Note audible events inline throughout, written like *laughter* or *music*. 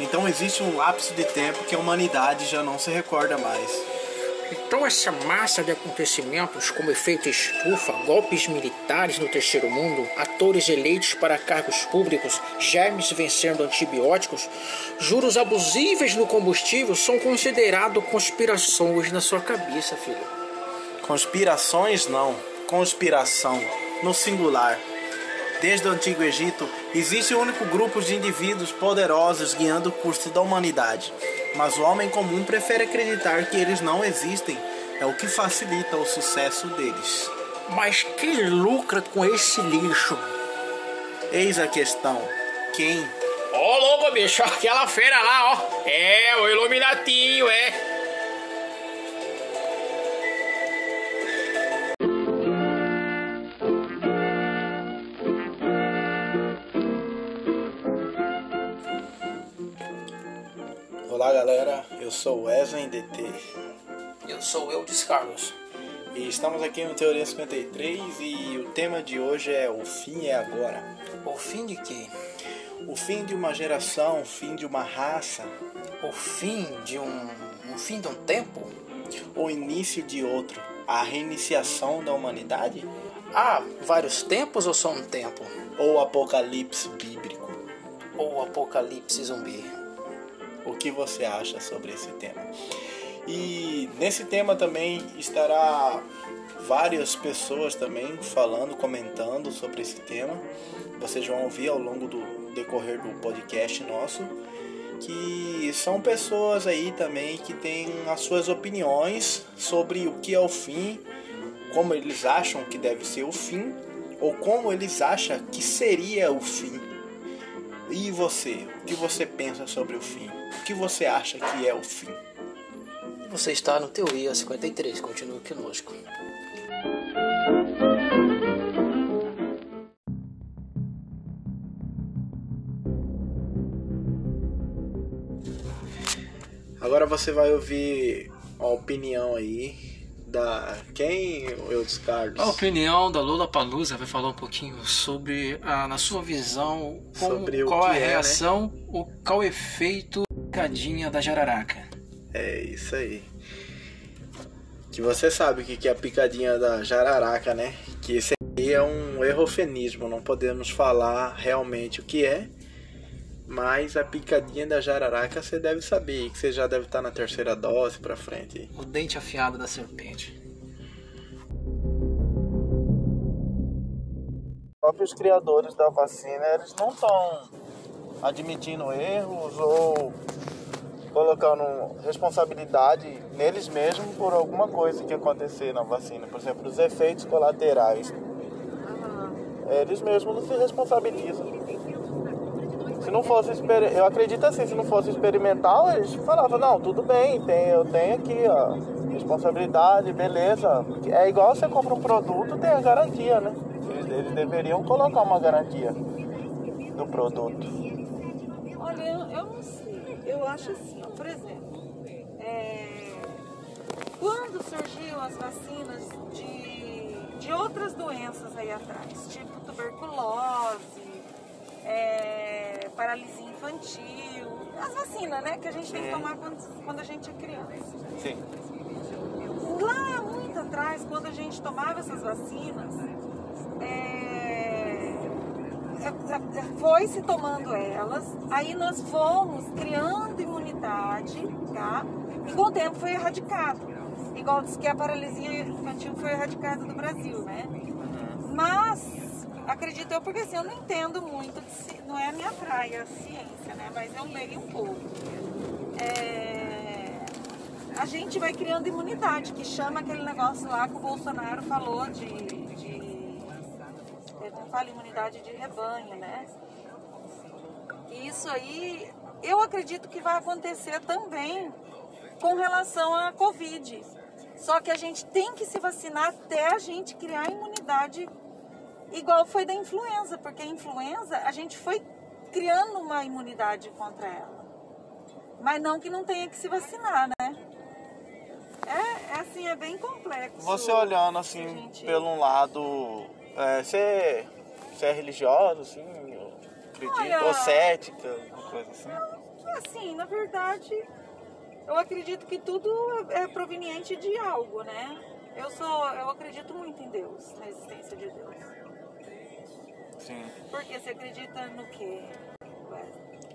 Então existe um lapso de tempo que a humanidade já não se recorda mais. Então essa massa de acontecimentos, como efeito estufa, golpes militares no terceiro mundo, atores eleitos para cargos públicos, germes vencendo antibióticos, juros abusíveis no combustível, são considerados conspirações na sua cabeça, filho. Conspirações não, conspiração, no singular. Desde o Antigo Egito, existe um único grupo de indivíduos poderosos guiando o curso da humanidade. Mas o homem comum prefere acreditar que eles não existem. É o que facilita o sucesso deles. Mas quem lucra com esse lixo? Eis a questão: quem? Ô, oh, louco, bicho, aquela feira lá, ó. É, o Iluminatinho, é. Olá galera, eu sou Wesley DT. Eu sou eu Carlos. E estamos aqui no Teoria 53 e o tema de hoje é O fim é agora. O fim de quê? O fim de uma geração, o fim de uma raça. O fim de um, um fim de um tempo? O início de outro. A reiniciação da humanidade? Há vários tempos ou só um tempo? Ou apocalipse bíblico? Ou apocalipse zumbi? O que você acha sobre esse tema. E nesse tema também estará várias pessoas também falando, comentando sobre esse tema. Vocês vão ouvir ao longo do decorrer do podcast nosso que são pessoas aí também que têm as suas opiniões sobre o que é o fim, como eles acham que deve ser o fim ou como eles acham que seria o fim. E você, o que você pensa sobre o fim? O que você acha que é o fim? Você está no Teoria 53, continue conosco. Agora você vai ouvir a opinião aí da quem eu Carlos? A opinião da Lula Palusa vai falar um pouquinho sobre a, na sua visão sobre qual a reação, é, né? o qual o efeito picadinha da jararaca. É isso aí. Que você sabe o que é a picadinha da jararaca, né? Que esse aí é um errofenismo, não podemos falar realmente o que é. Mas a picadinha da jararaca você deve saber, que você já deve estar na terceira dose pra frente. O dente afiado da serpente. Os próprios criadores da vacina, eles não estão admitindo erros ou colocando responsabilidade neles mesmos por alguma coisa que acontecer na vacina. Por exemplo, os efeitos colaterais. Eles mesmos não se responsabilizam. Se não fosse eu acredito assim, se não fosse experimental, eles falavam, não, tudo bem, tem, eu tenho aqui, ó, responsabilidade, beleza. É igual você compra um produto, tem a garantia, né? Eles, eles deveriam colocar uma garantia do produto. Olha, eu, eu não sei. Eu acho assim, por exemplo, é, quando surgiu as vacinas de, de outras doenças aí atrás, tipo tuberculose, é, paralisia infantil, as vacinas, né? Que a gente tem que tomar quando, quando a gente é criança. Sim. Lá muito atrás, quando a gente tomava essas vacinas, é, é, é, foi se tomando elas, aí nós fomos criando imunidade, tá? E com o tempo foi erradicado. Igual diz que a paralisia infantil foi erradicada do Brasil, né? Uhum. Mas Acredito eu, porque assim, eu não entendo muito, de, não é a minha praia, a ciência, né? Mas eu leio um pouco. É, a gente vai criando imunidade, que chama aquele negócio lá que o Bolsonaro falou de. de ele não fala imunidade de rebanho, né? E isso aí, eu acredito que vai acontecer também com relação à Covid. Só que a gente tem que se vacinar até a gente criar imunidade Igual foi da influenza, porque a influenza a gente foi criando uma imunidade contra ela. Mas não que não tenha que se vacinar, né? É, é assim, é bem complexo. Você olhando assim, gente... pelo lado, é, você, você é religioso, assim, acredita? Olha... Ou cética, uma coisa assim? Assim, na verdade, eu acredito que tudo é proveniente de algo, né? Eu sou, eu acredito muito em Deus, na existência de Deus. Sim. Porque você acredita no quê?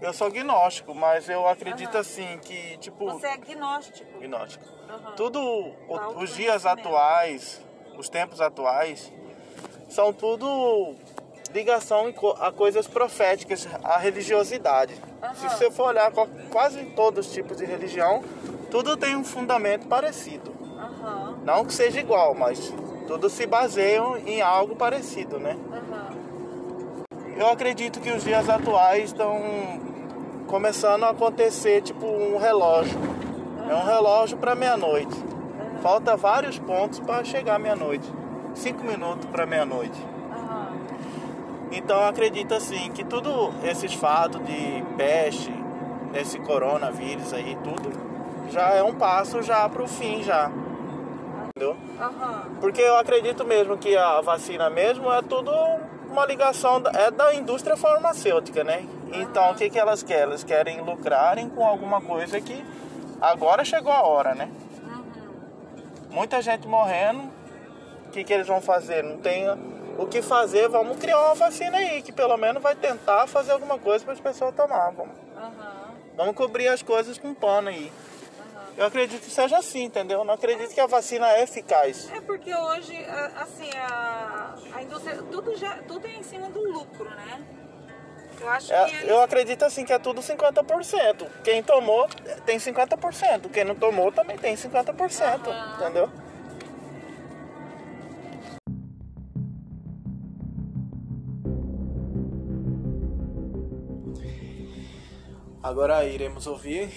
Eu sou agnóstico, mas eu acredito assim que, tipo. Você é agnóstico. Agnóstico. Aham. Tudo, o- os dias atuais, os tempos atuais, são tudo ligação a coisas proféticas, a religiosidade. Se Aham. você for olhar quase todos os tipos de religião, tudo tem um fundamento parecido. Não que seja igual, mas tudo se baseiam em algo parecido, né? aham. Eu acredito que os dias atuais estão começando a acontecer tipo um relógio. É um relógio para meia-noite. Falta vários pontos para chegar meia-noite. Cinco minutos para meia-noite. Então eu acredito assim que tudo esses fatos de peste, desse coronavírus aí, tudo já é um passo já para o fim já. Entendeu? Porque eu acredito mesmo que a vacina mesmo é tudo uma ligação, da- é da indústria farmacêutica, né? Então o que, que elas querem? Elas querem lucrarem com alguma coisa que agora chegou a hora, né? Muita gente morrendo, o que, que eles vão fazer? Não tem o que fazer, vamos criar uma vacina aí, que pelo menos vai tentar fazer alguma coisa para as pessoas tomar. Vamos, vamos cobrir as coisas com pano aí. Eu acredito que seja assim, entendeu? Eu não acredito que a vacina é eficaz. É porque hoje, a- assim, a, a indústria, tudo, já, tudo é em cima do lucro, né? Eu acho É, que eles, eu acredito assim que é tudo 50%. Quem tomou tem 50%. Quem não tomou também tem 50%. Aham. Entendeu? Agora iremos ouvir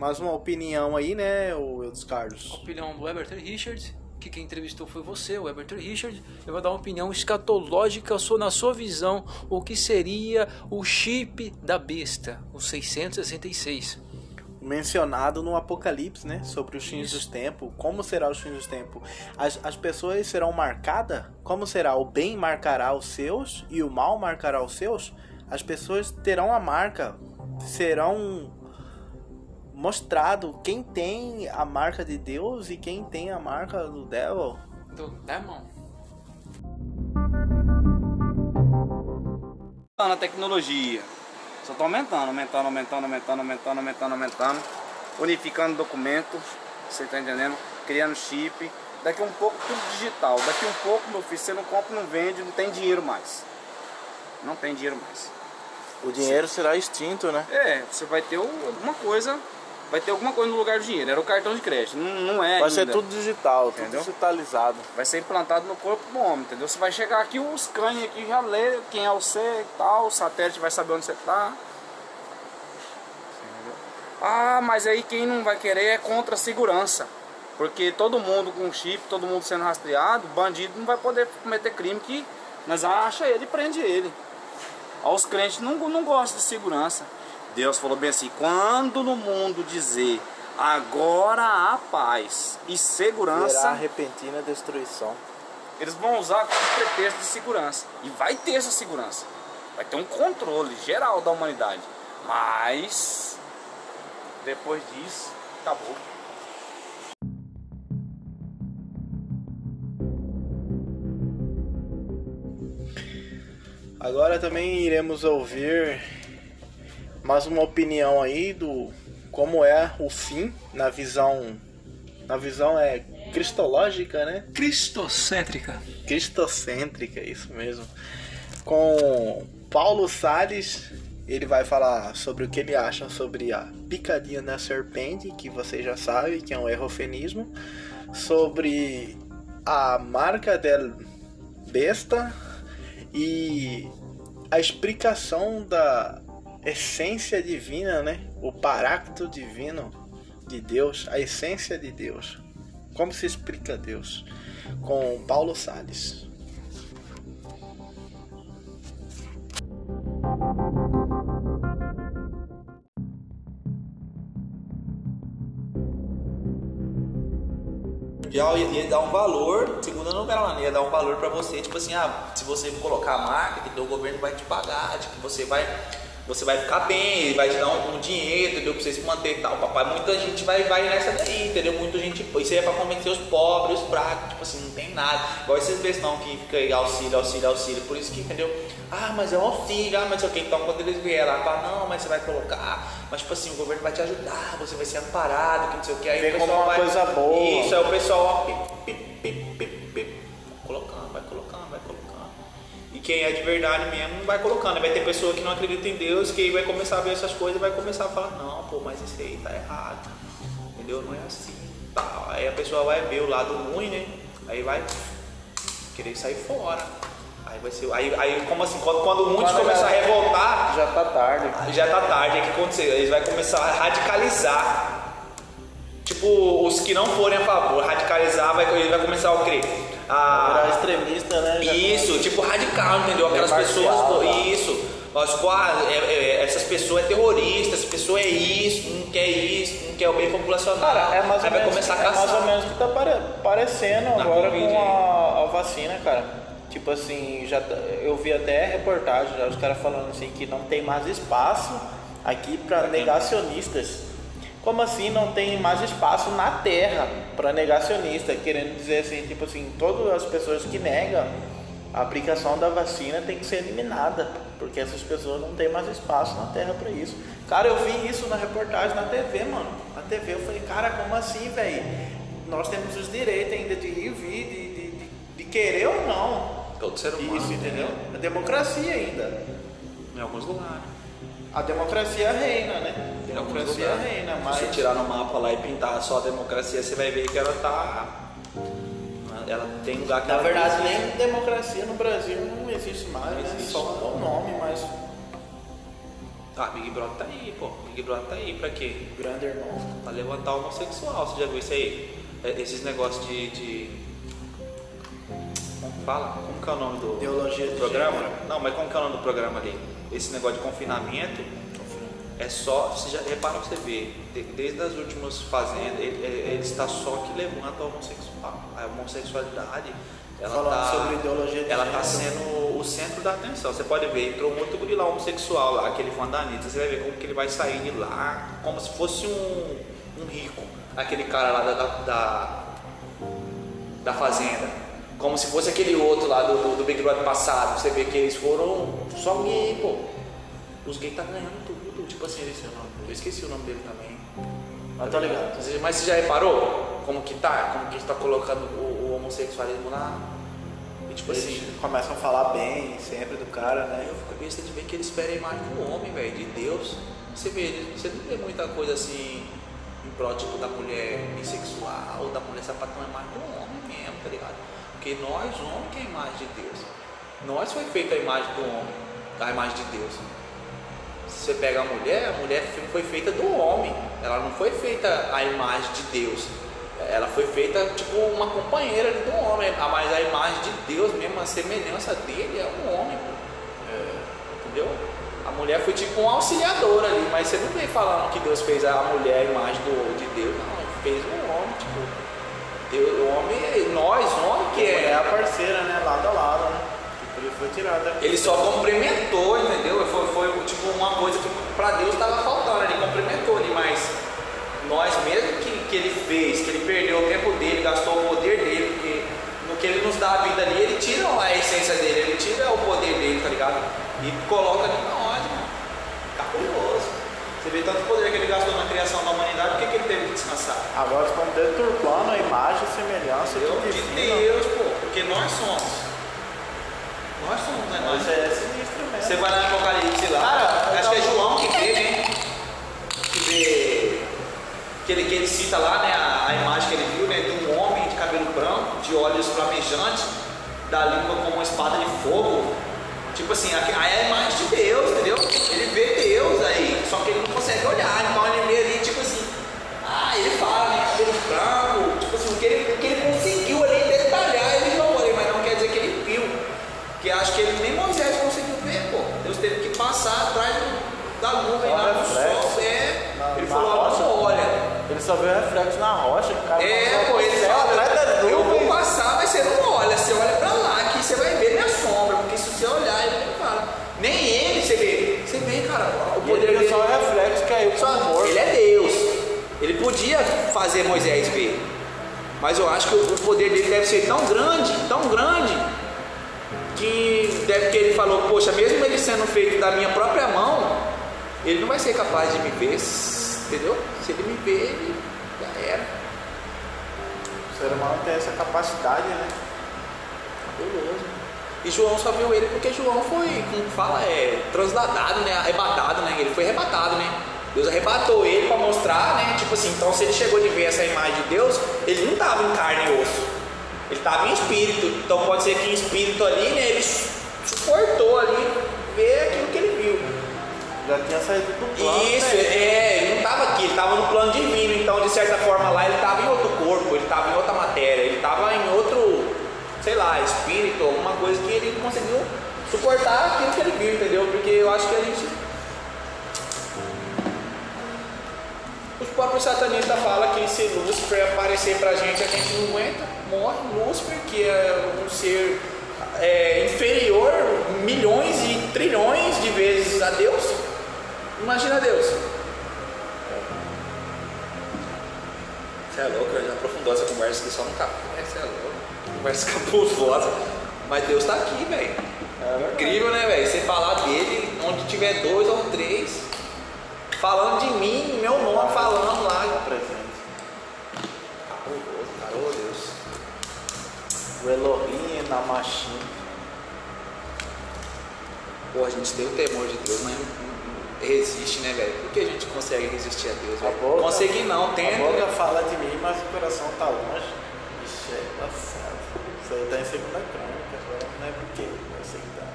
mais uma opinião aí, né, o Eudes Carlos? opinião do Weber Richard, que quem entrevistou foi você, o Weber Richard. Eu vou dar uma opinião escatológica na sua visão, o que seria o chip da besta, o 666. mencionado no Apocalipse, né? Sobre os fins dos tempos. Como será os fins dos tempos? As, as pessoas serão marcadas? Como será? O bem marcará os seus e o mal marcará os seus? As pessoas terão a marca, serão mostrado quem tem a marca de Deus e quem tem a marca do devil. Do Demon. aumentando a tecnologia. Só tá aumentando, aumentando, aumentando, aumentando, aumentando, aumentando, aumentando. Unificando documentos, você tá entendendo? Criando chip. Daqui um pouco tudo digital. Daqui um pouco, meu filho, você não compra, não vende, não tem dinheiro mais. Não tem dinheiro mais. O dinheiro será extinto, né? É, você vai ter alguma coisa, vai ter alguma coisa no lugar do dinheiro. Era o cartão de crédito, não, não é Vai ser ainda. tudo digital, tudo Entendeu? digitalizado. vai ser implantado no corpo do homem, entendeu? Você vai chegar aqui, o scanner aqui já lê quem é você e tal, o satélite vai saber onde você tá. Ah, mas aí quem não vai querer é contra a segurança. Porque todo mundo com chip, todo mundo sendo rastreado, bandido não vai poder cometer crime que nós acha ele e prende ele. Os crentes não, não gostam de segurança. Deus falou bem assim: quando no mundo dizer agora há paz e segurança, Será repentina destruição. eles vão usar como pretexto de segurança. E vai ter essa segurança. Vai ter um controle geral da humanidade. Mas depois disso, acabou. Agora também iremos ouvir mais uma opinião aí do como é o fim na visão na visão é cristológica, né? Cristocêntrica. Cristocêntrica, isso mesmo. Com Paulo Sales, ele vai falar sobre o que ele acha sobre a picadinha da serpente, que você já sabe que é um errofenismo, sobre a marca del besta e a explicação da essência divina, né? O paracto divino de Deus, a essência de Deus. Como se explica Deus? Com Paulo Sales. Já ia, ia dar um valor, segundo a novela né? ia dar um valor pra você, tipo assim, ah, se você colocar a marca, que o governo vai te pagar, tipo, você vai, você vai ficar bem, ele vai te dar um, um dinheiro, entendeu? Pra você se manter e tal. Papai, muita gente vai, vai nessa daí, entendeu? Muita gente. Isso aí é pra convencer os pobres, os fracos, tipo assim, não tem nada. Igual esses bestão que fica aí auxílio, auxílio, auxílio. Por isso que, entendeu? Ah, mas é um auxílio, ah, mas sei o que. Então quando eles vierem lá, fala, não, mas você vai colocar, mas tipo assim, o governo vai te ajudar, você vai ser amparado, que não sei o que. Aí Vem o como pessoal uma vai. coisa boa. Isso, aí o pessoal, ó, pip, pip, pip, colocando, vai colocando, vai colocando. E quem é de verdade mesmo vai colocando. Vai ter pessoa que não acredita em Deus, que vai começar a ver essas coisas e vai começar a falar, não, pô, mas isso aí tá errado. Entendeu? Não é assim. Tal. Aí a pessoa vai ver o lado ruim, né? Aí vai querer sair fora. Aí vai ser. Aí, aí como assim, quando, quando muitos começar a revoltar, Já tá tarde. Aí já tá tarde, é que acontecer, eles vão começar a radicalizar. Tipo, os que não forem a favor, radicalizar, vai, ele vai começar o Virar A, extremista, né? Isso, tipo radical, entendeu? Aquelas Marcial, pessoas. tá. Isso. Tipo, ah, é- é- essas pessoas é terrorista, essa pessoa é isso, não quer isso, não quer o bem populacional. Cara, é mais ou vai menos, começar a é mais ou menos o que tá pare- parecendo Na agora Covid, com a, a vacina, cara. Tipo assim, já tá- eu vi até reportagem, já, os caras falando assim que não tem mais espaço aqui para negacionistas. Como assim não tem mais espaço na Terra para negacionista? Querendo dizer assim, tipo assim, todas as pessoas que negam a aplicação da vacina tem que ser eliminada, porque essas pessoas não têm mais espaço na Terra para isso. Cara, eu vi isso na reportagem na TV, mano. Na TV eu falei, cara, como assim, velho? Nós temos os direitos ainda de ir e vir, de, de, de, de querer ou não. Todo ser humano. Isso, entendeu? A democracia ainda. Em alguns lugares. A democracia reina, né? A Em alguns democracia lugares. reina, Se mas. você tirar no mapa lá e pintar só a democracia, você vai ver que ela tá. Ela tem lugar que Na ela verdade, não existe. nem democracia no Brasil não existe mais, né? existe. Só o nome, mas Ah, Big Brother tá aí, pô. Big Brother tá aí pra quê? grande irmão. Pra levantar o homossexual. Você já viu isso aí? É, Esses negócios de. de... Fala? Como que é o nome do Ideologia de programa? gênero. Não, mas como que é o nome do programa ali? Esse negócio de confinamento é só. Você já repara pra você ver, de- desde as últimas fazendas, ele, ele- está só que levanta o homossexual. A homossexualidade. Ela Falando tá, sobre ideologia de ela tá gênero. sendo o centro da atenção. Você pode ver, entrou muito guri lá homossexual lá, aquele fã da Anitta. Você vai ver como que ele vai sair de lá, como se fosse um, um rico. Aquele cara lá da, da, da, da fazenda. Como se fosse aquele outro lá do, do, do Big Brother passado. Você vê que eles foram só gay, pô. Os gays tá ganhando Tipo assim, esse é o nome. Eu esqueci o nome dele também. Mas tá ligado. Mas você já reparou como que tá? Como que está colocando o, o homossexualismo lá? E tipo Eles assim, começam a falar bem sempre do cara, né? eu fico besta de ver que eles esperam a imagem do homem, velho, de Deus. Você vê, você não vê muita coisa assim em prol tipo da mulher bissexual, da mulher sapatão, é mais do homem mesmo, tá ligado? Porque nós, homem, que é a imagem de Deus. Nós foi feita a imagem do homem, a imagem de Deus. Se você pega a mulher, a mulher foi feita do homem. Ela não foi feita a imagem de Deus. Ela foi feita tipo uma companheira do homem. Mas a imagem de Deus mesmo, a semelhança dele é um homem. pô. Entendeu? A mulher foi tipo um auxiliador ali, mas você não vem falando que Deus fez a mulher a imagem do, de Deus, não, ele fez o homem, tipo, Deus, o homem, nós, homem que É é. a parceira, né? Lado a lado, né? Ele foi tirada. Ele só complementou, entendeu? Foi, foi tipo uma coisa que pra Deus estava faltando, ele complementou ali, mas nós mesmo que, que ele fez, que ele perdeu o tempo dele, gastou o poder dele, porque no que ele nos dá a vida ali, ele tira a essência dele, ele tira o poder dele, tá ligado? E coloca ali na nós, mano. Cabuloso. Você vê tanto poder que ele gastou na criação da humanidade, por que, que ele teve que descansar? Agora estão deturpando a imagem e semelhança Deus de. Deus, pô, porque nós somos. Né? Nós Mas é sinistro mesmo. Você vai lá no Apocalipse lá, Cara, acho que é então- João que vê, né? Que vê. Que ele, que ele cita lá, né, a, a imagem que ele viu, né, de um homem de cabelo branco, de olhos flamejantes, da língua como uma espada de fogo. Tipo assim, aí é a imagem de Deus, entendeu? Ele vê Deus aí, só que ele não consegue olhar, então ele vê ali, tipo assim, ah, ele fala, né, cabelo branco, tipo assim, o que ele, só vê o reflexo na rocha, o cara É, pô, ele céu, fala, atrás das eu vou passar, mas você não olha, você olha pra lá, que você vai ver minha sombra, porque se você olhar, ele não fala. Nem ele, você vê, você vê, cara, o poder ele dele só é reflexo que aí o Só morto. ele é Deus. Ele podia fazer Moisés ver. Mas eu acho que o o poder dele deve ser tão grande, tão grande, que deve que ele falou, poxa, mesmo ele sendo feito da minha própria mão, ele não vai ser capaz de me ver, entendeu? Se ele me ver, ele já era. O ser humano tem essa capacidade, né? Fabuloso. E João só viu ele porque João foi, como fala, é, transladado, né? Arrebatado, né? Ele foi arrebatado, né? Deus arrebatou ele para mostrar, né? Tipo assim, então se ele chegou de ver essa imagem de Deus, ele não estava em carne e osso. Ele estava em espírito. Então pode ser que em espírito ali, né? Ele su- suportou ali ver aquilo. Já tinha saído do plano. Isso, né? é, ele não estava aqui, ele estava no plano divino, então de certa forma lá ele estava em outro corpo, ele estava em outra matéria, ele estava em outro, sei lá, espírito, alguma coisa que ele conseguiu suportar aquilo que ele viu, entendeu? Porque eu acho que a gente. Os próprios satanistas falam que se Lúcifer aparecer pra gente, a gente não aguenta, morre. Lúcifer, que é um ser é, inferior milhões e trilhões de vezes a Deus. Imagina Deus. Você é louco, já aprofundou essa conversa aqui só no café. Você é louco. Conversa *laughs* cabulosa. Mas Deus tá aqui, velho. Incrível, né, velho? Você falar dele onde tiver dois ou três, falando de mim, meu nome, falando lá. presente. Cabuloso, cara, ô Deus. O Elohim na machinha. Pô, a gente tem o temor de Deus, mas não resiste, né, velho? Por que a gente consegue resistir a Deus, A boca- Conseguir não, A tenta. boca né? fala de mim, mas o coração tá longe. Ixi, é engraçado. Isso aí tá em segunda crônica, agora não é porque eu sei que tá.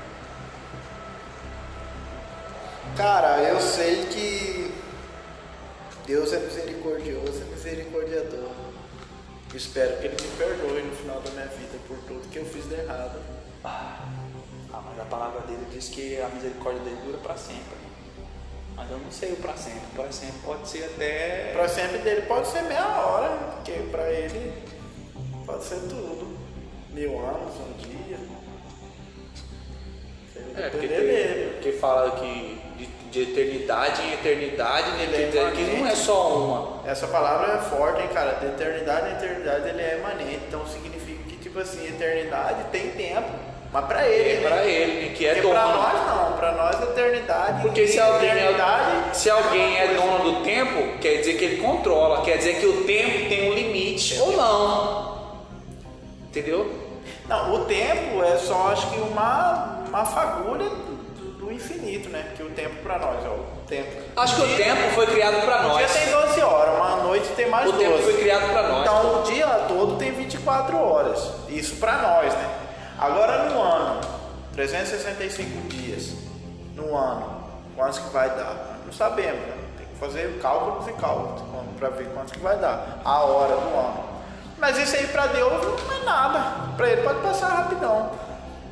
Cara, eu sei que Deus é misericordioso e misericordiador. Espero que ele me perdoe no final da minha vida por tudo que eu fiz de errado. Ah, mas a palavra dele diz que a misericórdia dele dura para sempre. Mas eu não sei o para sempre. Para sempre pode ser até. Pra sempre dele pode ser meia hora, porque pra ele pode ser tudo. Mil anos, um dia. É, porque, tem, porque fala que de, de eternidade em eternidade, né? Ele é que não é só uma. Essa palavra é forte, hein, cara? De eternidade em eternidade ele é emanente. Então significa que, tipo assim, eternidade tem tempo. Mas pra ele, É para ele, que é Porque dono. pra nós não, pra nós eternidade. Porque se alguém, eternidade, é, se alguém é dono do tempo, quer dizer que ele controla, quer dizer que o tempo tem um limite ou não. Entendeu? Não, o tempo é só acho que uma, uma fagulha do, do infinito, né? Que o tempo pra nós, ó. O tempo. Acho que o tempo foi criado para Um dia nós. tem 12 horas, uma noite tem mais O 12. tempo foi criado para nós. Então o dia todo tem 24 horas. Isso pra nós, né? Agora no ano, 365 dias no ano, quantos que vai dar? Não sabemos, né? Tem que fazer cálculos e cálculos para ver quantos que vai dar a hora do ano. Mas isso aí pra Deus não é nada. Pra ele pode passar rapidão.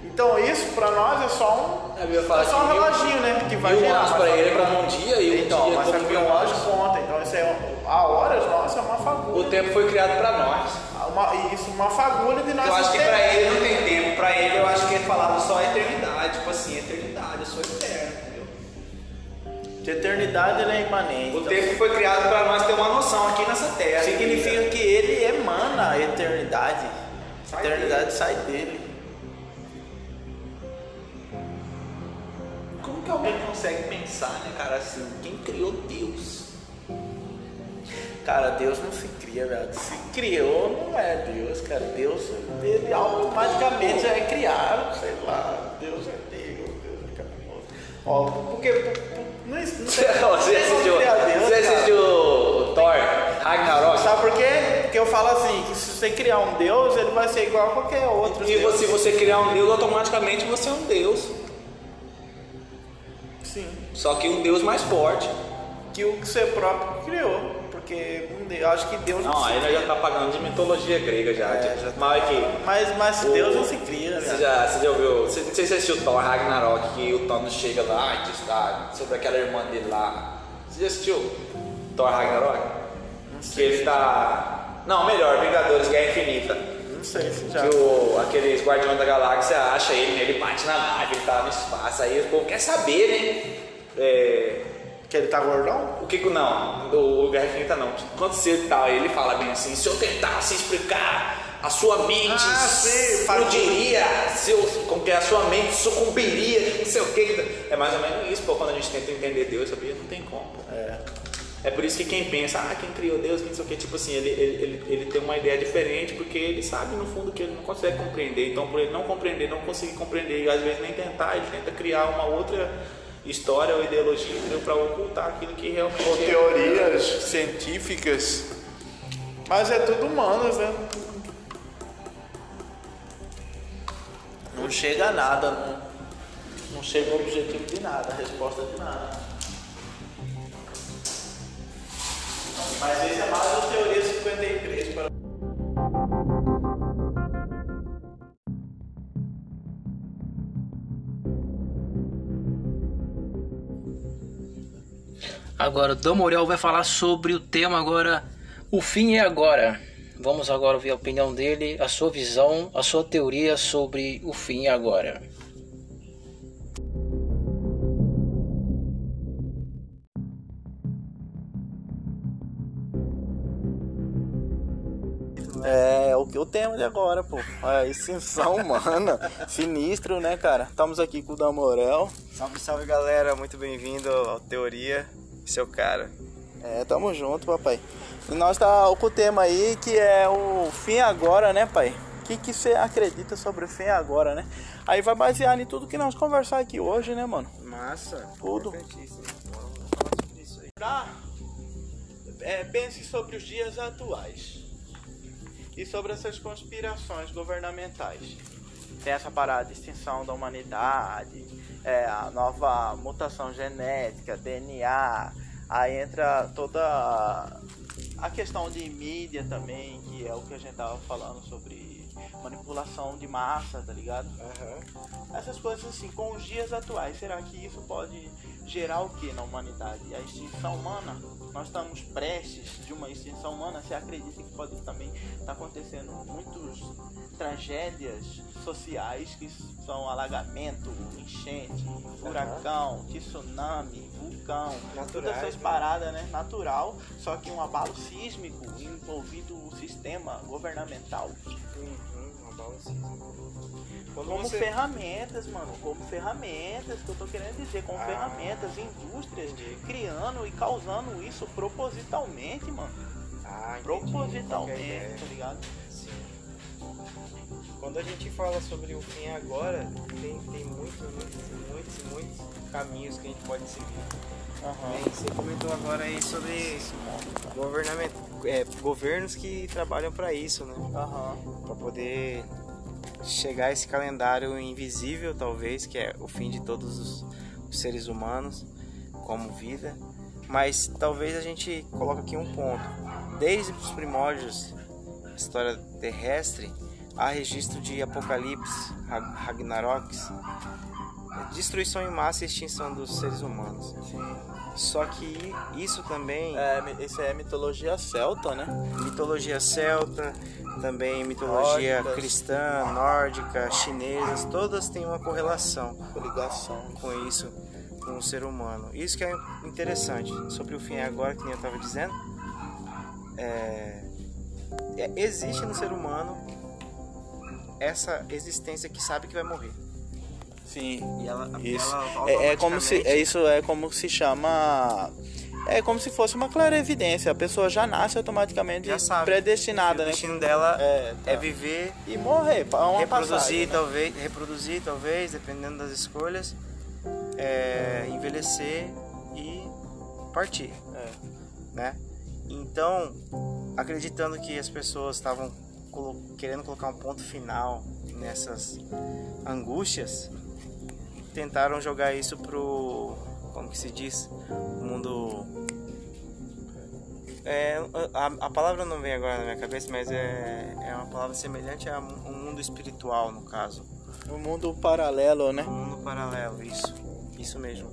Então isso pra nós é só um, fala é só um mil- reloginho, né? Que vai mil gerar. mas só ele é como um dia e um então, dia mas como só que mil relógio conta. Então isso é a horas nossa é uma fagulha. O tempo foi criado para nós. Uma, isso, uma fagulha de nós Eu acho que pra ele não tem tempo. Pra ele eu acho que ele falava só eternidade. Tipo assim, eternidade, eu sou eterno, entendeu? De eternidade ele é imanente. O Então, tempo foi criado para nós ter uma noção aqui nessa terra. significa que ele emana a eternidade. A Sai eternidade sai dele. Como que alguém consegue pensar, né, cara, assim? Quem criou Deus? Cara, Deus não se cria, velho. Se criou, não é Deus, cara. Deus, ele automaticamente já é criado, sei lá. Deus é Deus, Deus é carinhoso. Ó, porque por- por- não, não tem *laughs* Você assistiu, criar Deus, você cara. assistiu Thor, Ragnarok? Sabe por quê? Porque eu falo assim, que se você criar um Deus, ele vai ser igual a qualquer outro. E Deus. se você criar um Deus, automaticamente você é um Deus. Sim. Só que um Deus mais forte. Que o que você próprio criou. Porque um Deus, eu acho que Deus Não, se aí nós cria. já tá pagando de mitologia grega já. É, de- já tá. Mas aqui, Mas, mas O- Deus não se cria, Você né? já, você já ouviu? Você, não sei se você assistiu Thor Ragnarok, que o Thanos chega lá e diz tá, sobre aquela irmã dele lá. Você já assistiu Thor Ragnarok? Que ele tá. Não, melhor, Vingadores Guerra Infinita. Não sei se já. Que o, aqueles Guardiões da Galáxia acha ele, né? ele bate na nave, ele tá no espaço. Aí o povo quer saber, né? É, Que ele tá gordão? O que que não? O, Infinita não. Quando você tá, ele fala bem assim, se eu tentasse explicar, a sua mente Ah, sim, explodiria, seu, com que a sua mente sucumbiria, *laughs* não sei o que. É mais ou menos isso, pô, quando a gente tenta entender Deus, sabia? Não tem como. pô. É. É por isso que quem pensa, ah, quem criou Deus, quem não sei o que, tipo assim, ele, ele, ele, ele tem uma ideia diferente, porque ele sabe no fundo que ele não consegue compreender. Então, por ele não compreender, não conseguir compreender, e às vezes nem tentar, ele tenta criar uma outra história ou ideologia para ocultar aquilo que realmente Ou é. teorias científicas. Mas é tudo humanas, né? Não chega a nada, não, não chega ao objetivo de nada, a resposta de nada. Mas esse é mais uma teoria 53 para. Agora, o Damorel vai falar sobre o tema agora. O fim é agora. Vamos agora ouvir a opinião dele, a sua visão, a sua teoria sobre o fim é agora. É, o que o tema de agora, pô. A extinção humana. Sinistro, né, cara? Estamos aqui com o Damorel. Salve, salve galera, muito bem-vindo ao Teoria, seu cara. É, tamo junto, papai. E nós tá com o tema aí que é o fim agora, né, pai? O que que você acredita sobre o fim agora, né? Aí vai basear em tudo que nós conversar aqui hoje, né, mano? Massa, Tudo. Tá. É, pense sobre os dias atuais e sobre essas conspirações governamentais. Tem essa parada de extinção da humanidade, é, a nova mutação genética, DNA, aí entra toda a- a questão de mídia também, que é o que a gente tava falando sobre manipulação de massa, tá ligado? Essas coisas assim, com os dias atuais, será que isso pode gerar o que na humanidade? A extinção humana? Nós estamos prestes de uma extinção humana? Você acredita que pode também estar acontecendo muitas tragédias sociais que são alagamento, enchente, furacão, tsunami, vulcão, todas Naturais, essas né? paradas, né? Natural, só que um abalo sísmico envolvido o sistema governamental Uhum, uma bala sísmica. Quando como você... ferramentas, mano, como ferramentas, que eu tô querendo dizer, como Ah, ferramentas, indústrias entendi. criando e causando isso propositalmente, mano. Ah, entendi. Propositalmente, tá ligado? Sim. Quando a gente fala sobre o fim agora, tem, tem muitos, muitos, muitos, muitos caminhos que a gente pode seguir. Bem, você comentou agora aí sobre governamento, é, governos que trabalham para isso, né? Aham. para poder chegar a esse calendário invisível, talvez, que é o fim de todos os, os seres humanos como vida. Mas talvez a gente coloque aqui um ponto. Desde os primórdios história terrestre, há registro de apocalipse, Rag- Ragnaroks, destruição em massa e extinção dos seres humanos. Só que isso também É, isso é mitologia celta, né? mitologia celta, também mitologia Nórdicas. cristã, nórdica, chinesas, todas têm uma correlação Coligação. com isso, com o ser humano. Isso que é interessante sobre o fim agora, que nem eu estava dizendo, é, é- existe no ser humano essa existência que sabe que vai morrer. Sim. E ela, Isso. ela É, é como se. É isso é como se chama. É como se fosse uma clara evidência. A pessoa já nasce automaticamente já sabe predestinada, o né? destino dela É, é tá. viver E morrer. É uma reproduzir passagem, né? talvez reproduzir talvez dependendo das escolhas é, envelhecer e partir É. né então acreditando que as pessoas estavam querendo colocar um ponto final nessas angústias tentaram jogar isso pro como que se diz o mundo é, a, a palavra não vem agora na minha cabeça, mas é, é uma palavra semelhante a um mundo espiritual, no caso. O mundo paralelo, né? Um mundo paralelo, isso. Isso mesmo.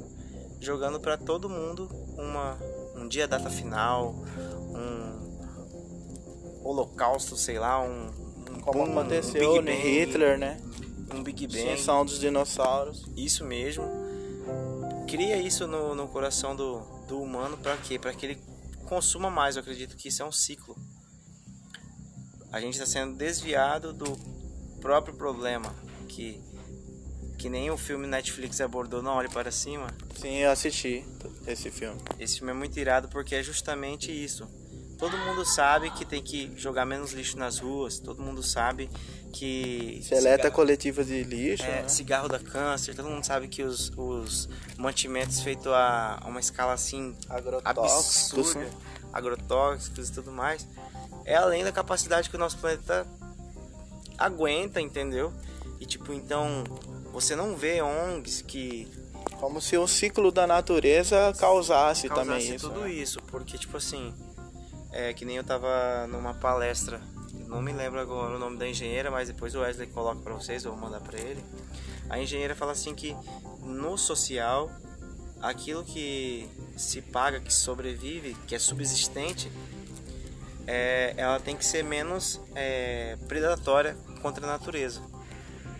Jogando para todo mundo uma, um dia data final, um holocausto, sei lá, um, um Como boom, aconteceu um Big Bang, Hitler, né? Um Big Bang. Extinção dos dinossauros. Isso mesmo. Cria isso no, no coração do, do humano para quê? Para que ele consuma mais. Eu acredito que isso é um ciclo. A gente está sendo desviado do próprio problema que que nem o filme Netflix abordou Não Olhe Para Cima. Sim, eu assisti esse filme. Esse filme é muito irado porque é justamente isso. Todo mundo sabe que tem que jogar menos lixo nas ruas, todo mundo sabe que. Seleta cigarro- coletiva de lixo, é, né? cigarro dá câncer, todo mundo sabe que os, os mantimentos feitos a uma escala assim Agrotóxicos, absurda, agrotóxicos e tudo mais, é além da capacidade que o nosso planeta aguenta, entendeu? E tipo, então, você não vê ONGs que Como se o ciclo da natureza causasse, causasse também isso. tudo né? isso, porque tipo assim, é que nem eu tava numa palestra, não me lembro agora o nome da engenheira, mas depois o Wesley coloca pra vocês, eu vou mandar pra ele. A engenheira fala assim que no social, aquilo que se paga, que sobrevive, que é subsistente, é, ela tem que ser menos é, predatória contra a natureza.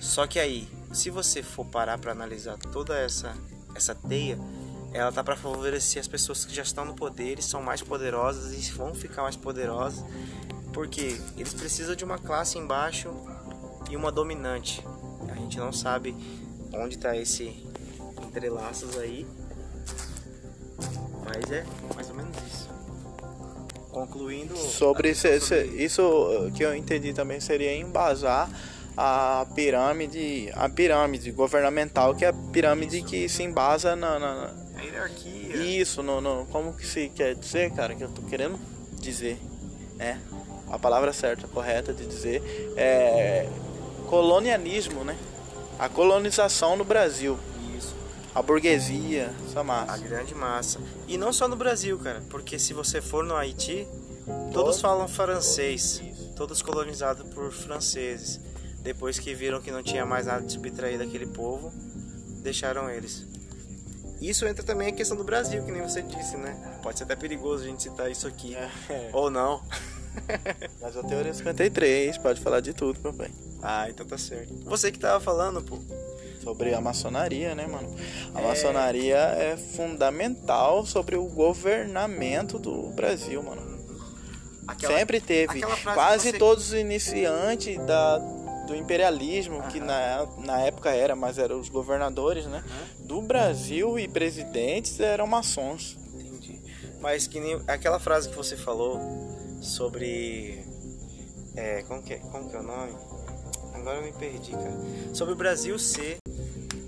Só que aí, se você for parar para analisar toda essa essa teia, ela tá para favorecer as pessoas que já estão no poder e são mais poderosas e vão ficar mais poderosas, porque eles precisam de uma classe embaixo e uma dominante. A gente não sabe onde tá esse entrelaços aí, mas é mais ou menos isso. Concluindo Sobre isso, questão isso, isso uh, que eu entendi também seria embasar a pirâmide, a pirâmide governamental, que é a pirâmide que se embasa na, na- a hierarquia. isso, no, no- como que se quer dizer, cara, que eu tô querendo dizer, né? A palavra certa, correta de dizer é colonialismo, né? A colonização no Brasil, Isso. a burguesia, essa A massa. grande massa. E não só no Brasil, cara, porque se você for no Haiti, todos Todos- falam francês, todos colonizados por franceses. Depois que viram que não tinha mais nada de subtrair daquele povo, deixaram eles. Isso entra também a questão do Brasil, que nem você disse, né? Pode ser até perigoso a gente citar isso aqui. É. Ou não. *laughs* Mas a teoria 53 pode falar de tudo, meu pai. Ah, então tá certo. Você que tava falando, pô. Sobre a maçonaria, né, mano? A É. maçonaria é fundamental sobre o governamento do Brasil, mano. Aquela- Sempre teve. Quase você- todos os iniciantes da, do imperialismo, que na, na época era, mas eram os governadores, né? Do Brasil e presidentes eram maçons. Entendi. Mas que nem aquela frase que você falou sobre. É, como que é, como que é o nome? Agora eu me perdi, cara. Sobre o Brasil ser.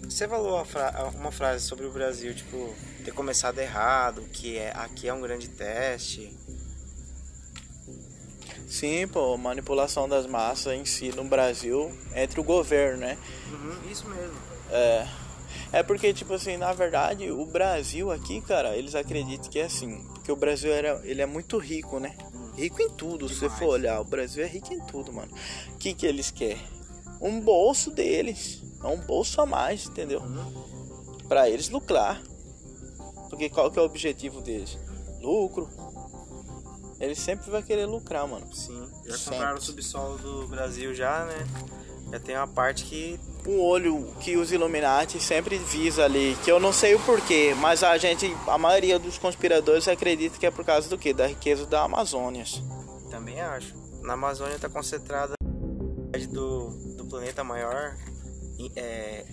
Você falou uma, fra- uma frase sobre o Brasil, tipo, ter começado errado, que é aqui é um grande teste. Sim, pô, manipulação das massas em si no Brasil entre o governo, né? Uhum, isso mesmo. É. É porque, tipo assim, na verdade, o Brasil aqui, cara, eles acreditam que é assim. Porque o Brasil era, ele é muito rico, né? Rico em tudo, se você Demais. for olhar. O Brasil é rico em tudo, mano. O que, que eles querem? Um bolso deles. É um bolso a mais, entendeu? Pra eles lucrar. Porque qual que é o objetivo deles? Lucro. Eles sempre vão querer lucrar, mano. Sim. Já Sempre. compraram o subsolo do Brasil já, né? Já tem uma parte que. um olho que os Illuminati sempre visa ali, que eu não sei o porquê, mas a gente, a maioria dos conspiradores acredita que é por causa do quê? Da riqueza da Amazônia. Também acho. Na Amazônia está concentrada a do, do planeta maior é,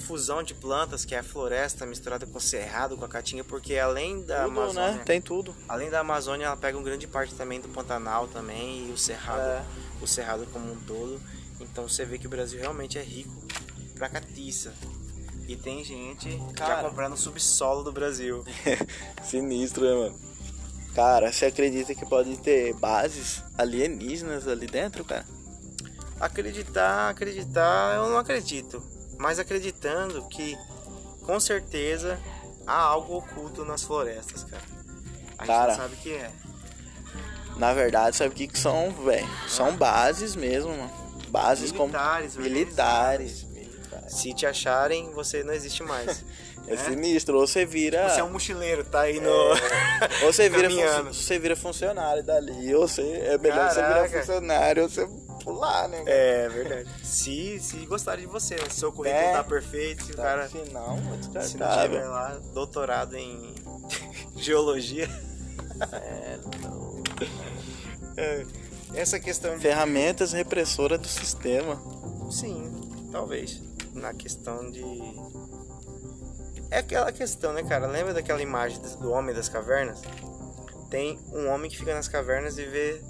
fusão de plantas, que é a floresta misturada com o cerrado, com a caatinga, porque além da Tudo, Amazônia, né? Tem tudo. além da Amazônia, ela pega uma grande parte também do Pantanal também e o cerrado, É. o cerrado como um todo. Então você vê que o Brasil realmente é rico pra catiça. E tem gente já Cara. comprando o subsolo do Brasil. *laughs* Sinistro, né, mano? Cara, você acredita que pode ter bases alienígenas ali dentro, cara? Acreditar, acreditar, eu não acredito. Mas acreditando que com certeza há algo oculto nas florestas, cara. A Cara. gente não sabe o que é. Na verdade, sabe o que que são, velho? São bases mesmo, mano. Bases Militares, como militares. militares. Se te acharem, você não existe mais. *laughs* É sinistro, ou você vira. Você é um mochileiro, tá aí no. Ou você *laughs* vira, você vira funcionário dali, ou você é melhor você virar Caraca. funcionário, ou você pular, né? É verdade. Se, se gostarem de você, né? Se seu currículo É. tá perfeito, se o Tá, cara. se não, é Se não tiver lá, doutorado em *laughs* geologia. É, essa questão de Ferramentas repressoras do sistema. Sim, talvez. Na questão de. É aquela questão, né, cara? Lembra daquela imagem do homem das cavernas? Tem um homem que fica nas cavernas e vê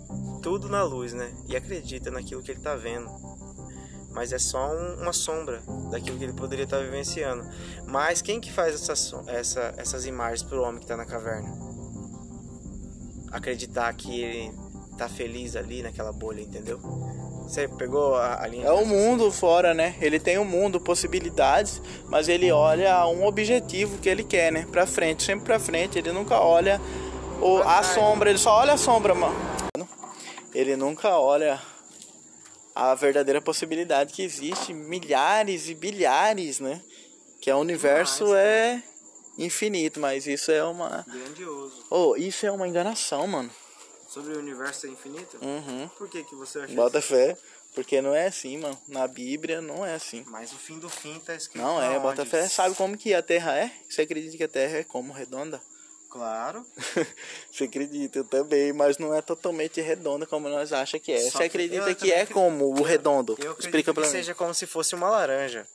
tudo na luz, né? E acredita naquilo que ele tá vendo. Mas é só um- uma sombra daquilo que ele poderia estar vivenciando. Mas quem que faz essa, essa- essas imagens pro homem que tá na caverna? Acreditar que ele tá feliz ali naquela bolha, entendeu? Você pegou a, a linha? É o mundo fora, né? Ele tem um mundo, possibilidades, mas ele olha um objetivo que ele quer, né? Pra frente, sempre pra frente. Ele nunca olha o, a sombra, ele só olha a sombra, mano. Ele nunca olha a verdadeira possibilidade que existe, milhares e bilhares, né? Que é o universo é infinito, mas isso é uma. Grandioso. Oh, isso é uma enganação, mano. Sobre o universo ser infinito? Uhum. Por que, que você acha Bota isso? fé. Porque não é assim, mano. Na Bíblia não é assim. Mas o fim do fim tá escrito Não é, aonde? bota fé. Sabe como que a Terra é? Você acredita que a Terra é como redonda? Claro. *laughs* Você acredita, eu também, mas não é totalmente redonda como nós achamos que é. Só Você que acredita que também é como o redondo? Eu acredito Explica que mim. seja como se fosse uma laranja.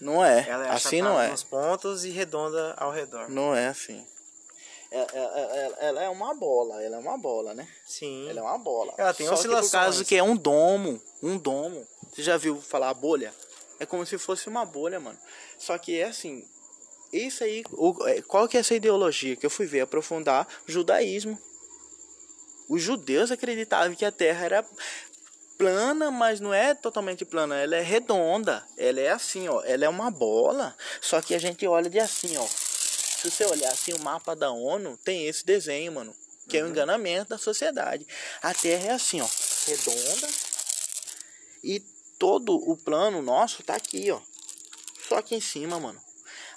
Não é. Ela é assim não é. nos pontos e redonda ao redor. Não é assim. Ela, ela- ela é uma bola, ela é uma bola, né? Sim. Ela é uma bola. Ela tem Só que oscilações. por causa que é um domo, um domo. Você já viu falar bolha? É como se fosse uma bolha, mano. Só que é assim, isso aí, o- é, qual que é essa ideologia que eu fui ver aprofundar? Judaísmo. Os judeus acreditavam que a Terra era plana, mas não é totalmente plana, ela é redonda. Ela é assim, ó, ela é uma bola, só que a gente olha de assim, ó. Se você olhar assim o mapa da ONU, tem esse desenho, mano, que é o enganamento da sociedade. A Terra é assim, ó, redonda. E todo o plano nosso tá aqui, ó. Só aqui em cima, mano.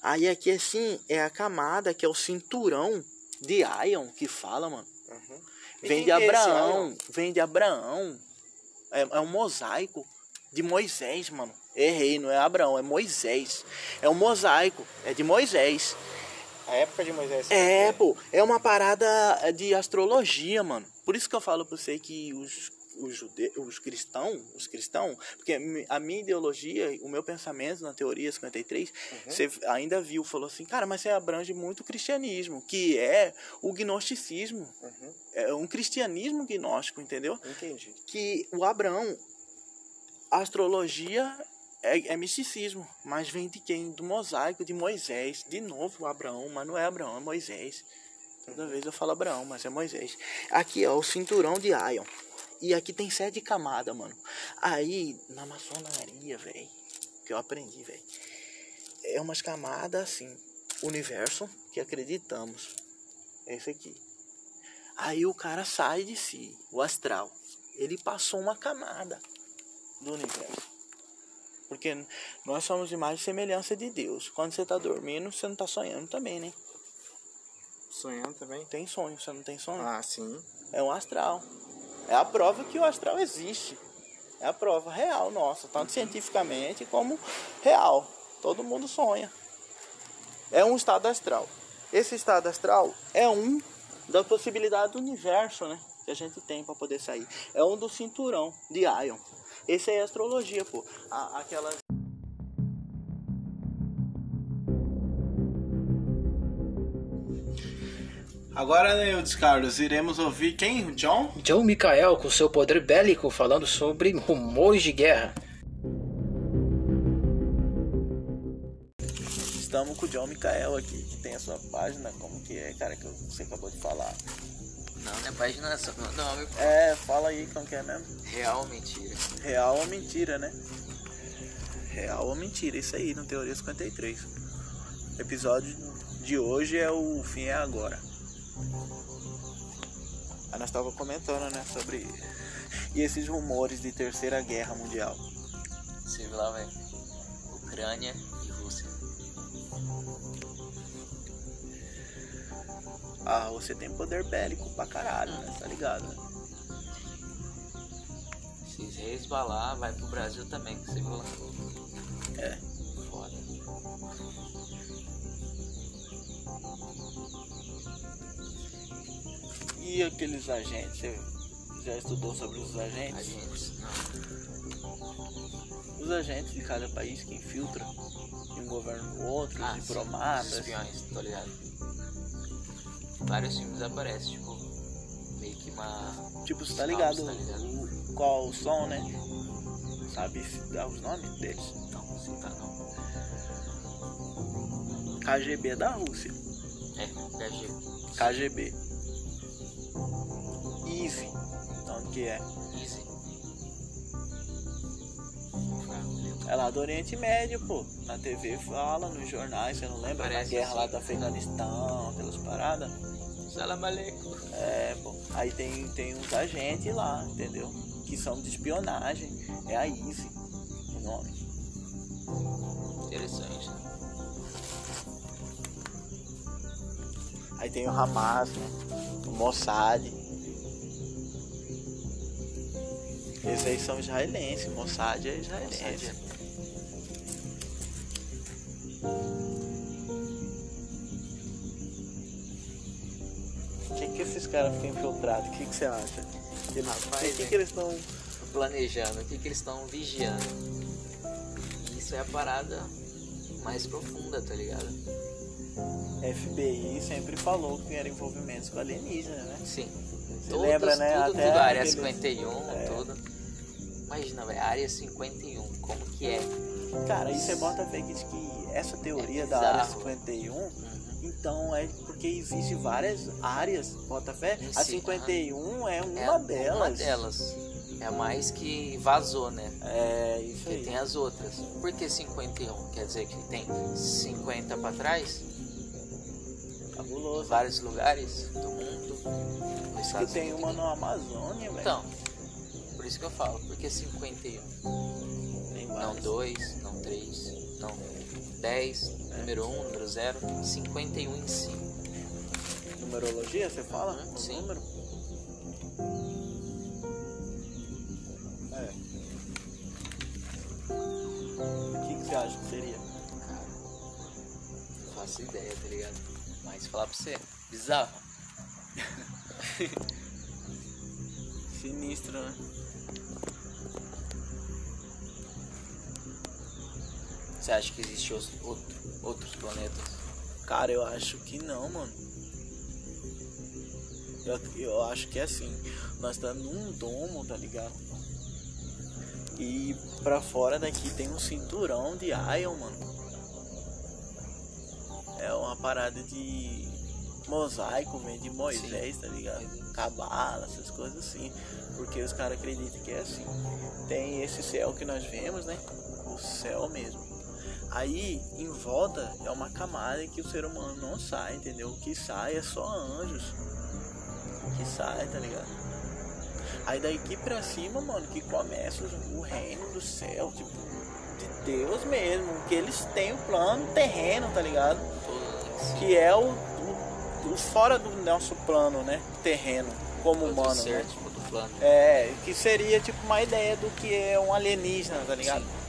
Aí aqui assim é a camada que é o cinturão de Ion que fala, mano. E Vem de é Abraão, vem de Abraão. É, é um mosaico de Moisés, mano. Errei, não é Abraão, é Moisés. É um mosaico, é de Moisés. A época de Moisés. É, pô, é uma parada de astrologia, mano. Por isso que eu falo pra você que os, os, jude... os cristãos, os cristãos, porque a minha ideologia, o meu pensamento na teoria 53, você ainda viu, falou assim, cara, mas você abrange muito o cristianismo, que é o gnosticismo. É um cristianismo gnóstico, entendeu? Entendi. que o Abraão, a astrologia é, é misticismo, mas vem de quem? Do mosaico de Moisés. De novo, Abraão, mas não é Abraão, é Moisés. Toda vez eu falo Abraão, mas é Moisés. Aqui, ó, o cinturão de Ion. E aqui tem sete camadas, mano. Aí, na maçonaria, velho, que eu aprendi, velho, é umas camadas assim. Universo que acreditamos. Esse aqui. Aí o cara sai de si, o astral. Ele passou uma camada do universo. Porque nós somos imagem e semelhança de Deus. Quando você tá dormindo, você não tá sonhando também, né? Sonhando também? Tem sonho, você não tem sonho? Ah, sim. É um astral. É a prova que o astral existe. É a prova real nossa, tanto cientificamente como real. Todo mundo sonha. É um estado astral. Esse estado astral é um da possibilidade do universo, né? Que a gente tem para poder sair. É um do cinturão de Ion. Esse é a astrologia, pô. Aquelas Agora, Neudes Carlos, iremos ouvir quem? John? John Michael, com seu poder bélico, falando sobre rumores de guerra. Estamos com o John Michael aqui, que tem a sua página, como que é, cara, que você acabou de falar. Não, não é página só meu nome. É, fala aí como que é mesmo. Real mentira. Real ou mentira, né? Real ou mentira, isso aí, no Teoria 53. O episódio de hoje é o Fim é Agora. Aí nós estávamos comentando, né, sobre... E esses rumores de Terceira Guerra Mundial. Você viu lá, velho? Ucrânia e Rússia. Ah, você tem poder bélico pra caralho, né? Tá ligado, né? Se resbalar, vai pro Brasil também, que você viu lá. É. E aqueles agentes? Você já estudou sobre os agentes? Agentes, não. Os agentes de cada país que infiltram de um governo pro outro, Ah, sim, bromadas. Espiões, tô ligado. Vários filmes aparecem, tipo, meio que uma. Tipo, você tá Os ligado? nomes, tá ligado? o- qual o som, né? Sabe se dá os nomes deles? Não, sei tá não. KGB da Rússia. É, KG. KGB. Easy. Onde que é? Easy. É lá do Oriente Médio, pô. Na TV fala, nos jornais, você não lembra? Parece Na guerra lá assim. do Afeganistão, aquelas paradas. Salam aleikum. É, pô. Aí tem, tem uns agentes lá, entendeu? Que são de espionagem. É a Easy o nome. Interessante. Aí tem o Hamas, né? O Mossad. Esses aí são israelenses, Mossad é israelense. O que, que esses caras ficam infiltrados? O que, que você acha? Eles, Rapaz, o que, que eles estão. planejando, o que, que eles estão vigiando. Isso é a parada mais profunda, tá ligado? FBI sempre falou que era envolvimentos com alienígenas, né? Sim. Você lembra, né? Tudo, Até tudo, área aqueles- 51, É. tudo. Imagina, velho, área 51, como que é? Cara, e você bota fé que diz que essa teoria É da área bizarro. 51, então é porque existe várias áreas, bota fé? A Sim, 51 é uma é delas. Uma delas. É mais que vazou, né? É, isso Porque aí. tem as outras. Por que 51? Quer dizer que tem 50 pra trás? Cabuloso. Em vários lugares do mundo. Diz que tem uma na Amazônia, velho. Então, isso que eu falo, por que 51? Tem Não várias. 2, não 3, não 10, número 1, número 0, 51 em si. Numerologia, você fala? Uhum, sim. número? É. O que, que você acha que seria? Não faço ideia, tá ligado? Mas falar pra você, bizarro. *laughs* Sinistro, né? Você acha que existe outro, outros planetas? Cara, eu acho que não, mano. Eu, eu acho que é assim. Nós estamos num domo, tá ligado? E pra fora daqui tem um cinturão de Ion, mano. É uma parada de mosaico, vem de Moisés, tá ligado? Cabala, essas coisas assim. Porque os caras acreditam que é assim. Tem esse céu que nós vemos, né? O céu mesmo. Aí, em volta, é uma camada que o ser humano não sai, entendeu? O que sai é só anjos. Que sai, tá ligado? Aí daqui pra cima, mano, que começa o reino do céu, tipo, de Deus mesmo. Que eles têm o plano terreno, tá ligado? Que é o, o, o fora do nosso plano, né? Terreno, como humano, ser, né? tipo, do plano. É, que seria tipo uma ideia do que é um alienígena, tá ligado? Sim,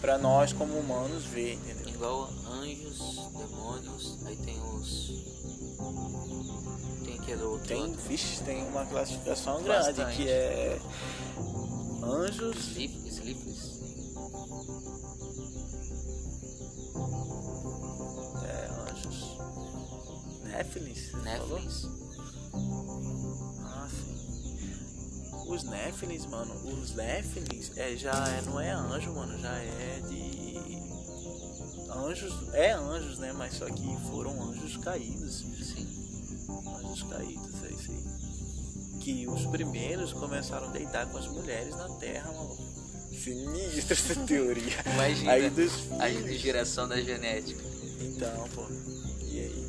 Pra nós como humanos ver, entendeu? Igual anjos, demônios, aí tem os. Tem aquele outro. Tem, outro. vixe, tem uma classificação grande Bastante. que é anjos, sleepless. é, anjos, Néfilis, você Os Néfilis, mano, os Néfilis é, já é, não é anjo, mano, já é de anjos, é anjos, né? Mas só que foram anjos caídos. Sim. Anjos caídos, é isso aí. Que os primeiros começaram a deitar com as mulheres na terra, mano. Sinistra essa *laughs* teoria. Imagina Aí dos a geração da genética. Então, pô. E aí?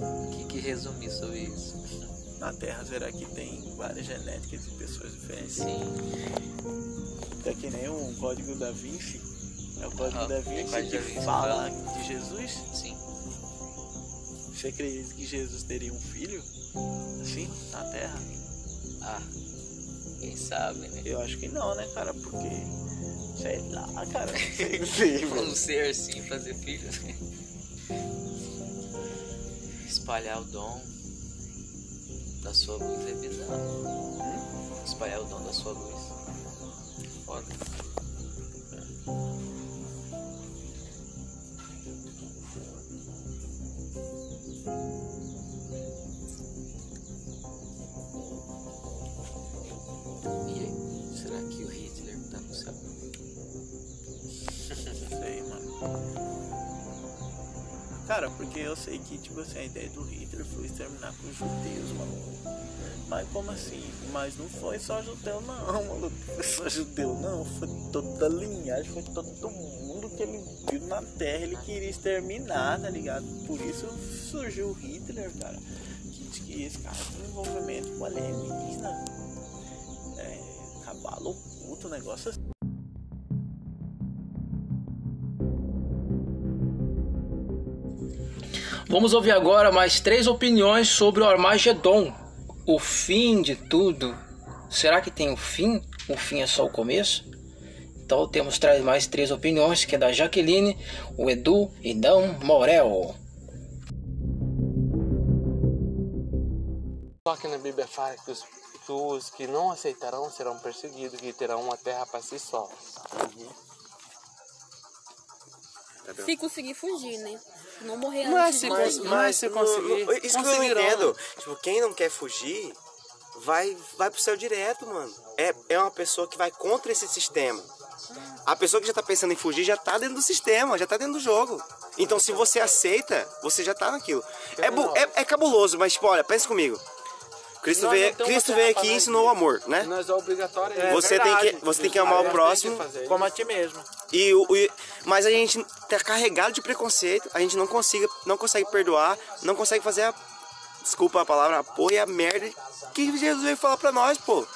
O que, que resumir sobre isso? Na Terra será que tem várias genéticas de pessoas diferentes? Sim. É que nem o código da Vinci. É o código da tem Vinci código que da Vinci, fala de Jesus. Sim. Você acredita que Jesus teria um filho? Assim, na Terra? Ah, quem sabe, né? Eu acho que não, né, cara? Porque. Sei lá, cara. Não sei. *laughs* Um ser assim, fazer filhos. *laughs* Espalhar o dom. Da sua luz é bizarro. Espalhar o dom da sua luz. Foda. E aí, será que o Hitler tá no céu? Não sei, mano. Cara, porque eu sei que, tipo assim, a ideia do Hitler foi exterminar com os judeus, mano. Mas como assim? Mas não foi só judeu não. *laughs* Não foi só judeu não. Foi toda a linhagem, foi todo mundo que ele viu na terra, ele queria exterminar, tá ligado? Por isso surgiu o Hitler, cara. Que diz que esse cara tem envolvimento com alienígena. É, cabalo oculto, negócio assim. Vamos ouvir agora mais três opiniões sobre o Armagedon, o fim de tudo. Será que tem um fim? O fim é só o começo? Então temos traz mais três opiniões, que é da Jaqueline, o Edu e Dan Morel. Só que na Bíblia fala que os, que os que não aceitarão serão perseguidos, que terão uma terra para si só. Se conseguir fugir, né? Não morrer Mas antes se, de cons- conseguir. mas se conseguir. isso que eu entendo. Tipo, quem não quer fugir, vai, vai pro céu direto, mano. É, é uma pessoa que vai contra esse sistema. A pessoa que já tá pensando em fugir já tá dentro do sistema, já tá dentro do jogo. Então se você aceita, você já tá naquilo. É, é, é cabuloso, mas tipo, olha, pensa comigo. Cristo Nós veio, Cristo veio aqui e ensinou o amor, né? Nós é obrigatório. Você tem que- você tem que amar o próximo Como a ti mesmo. E, o- e- mas a gente tá carregado de preconceito, a gente não consiga, não consegue perdoar, não consegue fazer a desculpa a palavra, a porra e a merda que Jesus veio falar pra nós, pô.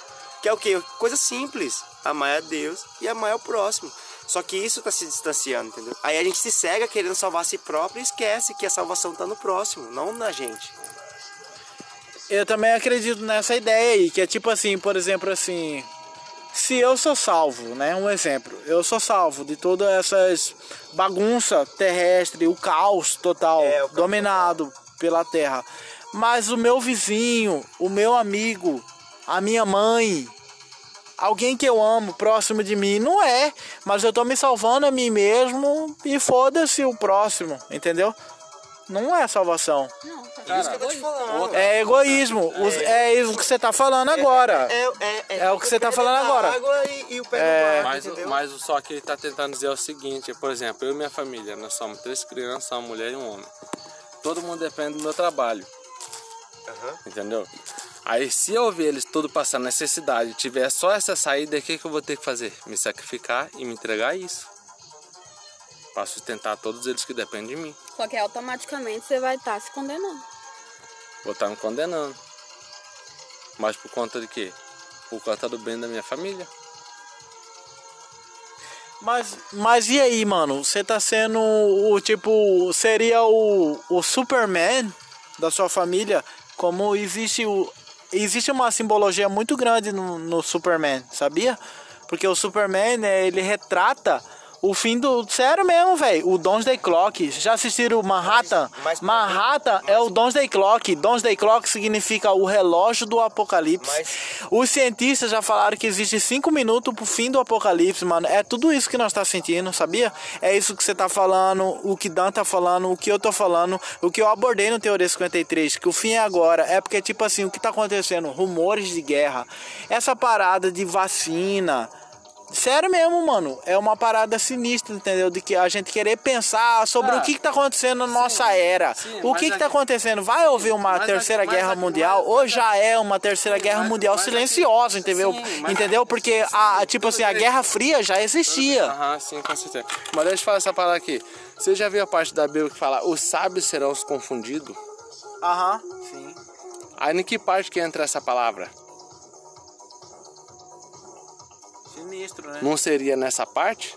Que é o quê? Coisa simples, amar a Deus e amar o próximo. Só que isso tá se distanciando, entendeu? Aí a gente se cega querendo salvar a si próprio e esquece que a salvação tá no próximo, não na gente. Eu também acredito nessa ideia aí, que é tipo assim, por exemplo, assim, se eu sou salvo, né? Um exemplo, eu sou salvo de todas essas bagunça terrestre, o caos total, dominado pela terra. Mas o meu vizinho, o meu amigo, a minha mãe, alguém que eu amo próximo de mim, não é, mas eu tô me salvando a mim mesmo e foda-se o próximo, entendeu? Não é salvação. É isso que eu tô te falando. É egoísmo. Os- É, isso que você tá falando agora. É o que você tá falando agora. e, o pé É. Mas, mas o só que ele tá tentando dizer é o seguinte, por exemplo, eu e minha família, nós somos três crianças, uma mulher e um homem. Todo mundo depende do meu trabalho. Entendeu? Aí se eu ver eles tudo passando necessidade, tiver só essa saída, o que, que eu vou ter que fazer? Me sacrificar e me entregar isso. Pra sustentar todos eles que dependem de mim. Só que automaticamente você vai estar se condenando. Vou estar me condenando. Mas por conta de quê? Por conta do bem da minha família. Mas, mas e aí, mano? Você tá sendo o tipo. Seria o, o Superman da sua família? Como existe o. Existe uma simbologia muito grande no, no Superman, sabia? Porque o Superman, né, ele retrata o fim do. Sério mesmo, velho. O Doomsday Clock. Já assistiram Manhattan? Manhattan é o Doomsday Clock. Doomsday Clock significa o relógio do apocalipse. Os cientistas já falaram que existe cinco minutos pro fim do apocalipse, mano. É tudo isso que nós tá sentindo, sabia? É isso que você tá falando, o que Dan tá falando, o que eu tô falando, o que eu abordei no Teoria 53, que o fim é agora. É porque, tipo assim, o que tá acontecendo? Rumores de guerra. Essa parada de vacina. Sério mesmo, mano. É uma parada sinistra, entendeu? De que a gente querer pensar sobre Ah, o que, que tá acontecendo na nossa era. sim, o que, que tá acontecendo? Vai ouvir uma terceira aqui- guerra aqui- mundial? Ou já é uma terceira guerra mundial silenciosa, entendeu? entendeu? Porque, a, tipo assim, a Guerra Fria já existia. Aham, sim, com certeza. Mas deixa eu falar essa palavra aqui. Você já viu a parte da Bíblia que fala os sábios serão os confundidos? Aham, sim. Aí em que parte que entra essa palavra? Né? Não seria nessa parte?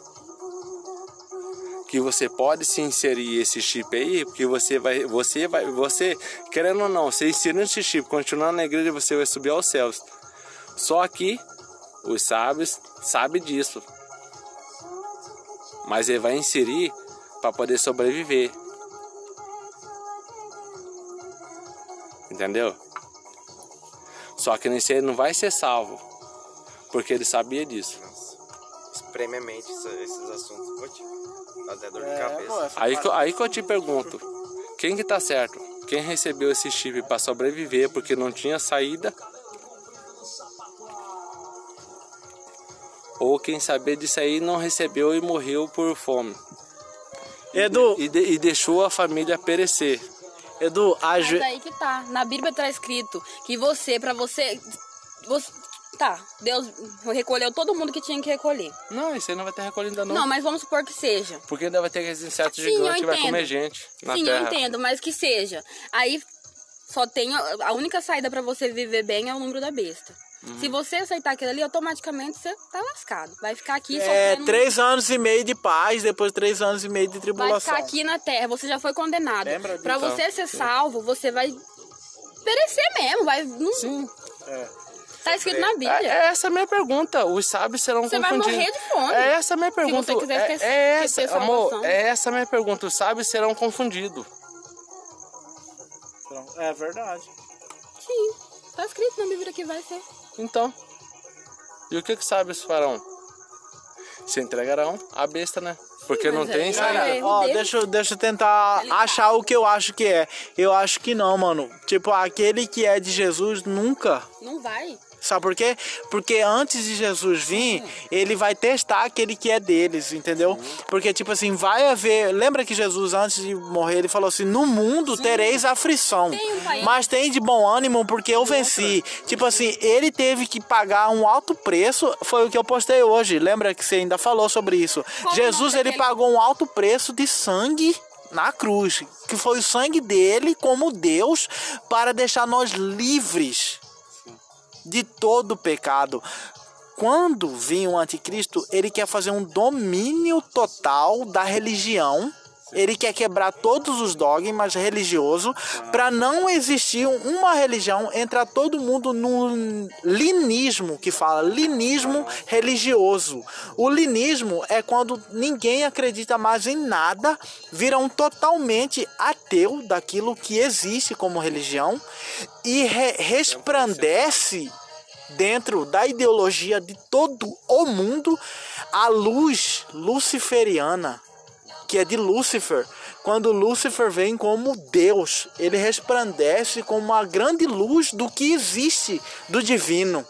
Que você pode se inserir esse chip aí, porque você vai, você vai, você, querendo ou não, você inserindo esse chip, continuando na igreja, você vai subir aos céus. Só que os sábios sabem disso. Mas ele vai inserir para poder sobreviver. Entendeu? Só que nesse ele não vai ser salvo. Porque ele sabia disso. Espreme a mente essa- esses assuntos. Dar até dor de É, cabeça. pô, essa Aí, aí que eu te pergunto, quem que tá certo? Quem recebeu esse chip para sobreviver porque não tinha saída? Ou quem sabia disso aí não recebeu e morreu por fome? Edu, E, de- e deixou a família perecer. Edu, a Mas aí que tá. Na Bíblia tá escrito que você, pra você. você tá, Deus recolheu todo mundo que tinha que recolher. Não, isso aí não vai ter recolhido ainda não. Não, mas vamos supor que seja. Porque ainda vai ter aqueles insetos Sim, eu gigantes que vai entendo. comer gente na Sim, terra. eu entendo, mas que seja. Aí só tem. A única saída pra você viver bem é o número da besta. Uhum. Se você aceitar aquilo ali, automaticamente você tá lascado. Vai ficar aqui é sofrendo. três anos e meio de paz, depois três anos e meio de Vai tribulação. ficar aqui na terra, você já foi condenado. Lembra Pra disso? você ser salvo, você vai perecer mesmo, vai. Não... Sim. Tá escrito na Bíblia. É, essa é a minha pergunta. Os sábios serão Você vai confundidos. morrer de fome. É essa a minha pergunta. você quiser é, ter- é essa, amor, é essa a minha pergunta. Os sábios serão confundidos. É verdade. Sim, tá escrito na Bíblia que vai ser. Então, e o que que os sábios farão? Se entregarão à besta, né? Porque não mas tem saída. Cara, Ó, deixa, eu- deixa eu tentar achar o que eu acho que é. Eu acho que não, mano. Tipo, aquele que é de Jesus nunca. Não vai. Sabe por quê? Porque antes de Jesus vir, ele vai testar aquele que é deles, entendeu? Porque, tipo assim, vai haver. Lembra que Jesus, antes de morrer, ele falou assim: No mundo tereis aflição. Mas tem de bom ânimo, porque eu venci. Tipo assim, ele teve que pagar um alto preço. Foi o que eu postei hoje. Lembra que você ainda falou sobre isso? Qual o Jesus, ele pagou um alto preço de sangue na cruz, que foi o sangue dele como Deus para deixar nós livres de todo pecado. Quando vir o anticristo, ele quer fazer um domínio total da religião. Ele quer quebrar todos os dogmas religiosos para não existir uma religião, entrar todo mundo no linismo, que fala linismo religioso. O linismo é quando ninguém acredita mais em nada, vira um totalmente ateu daquilo que existe como religião e re- resplandece dentro da ideologia de todo o mundo a luz luciferiana, que é de Lúcifer. Quando Lúcifer vem como Deus, ele resplandece como uma grande luz do que existe do divino.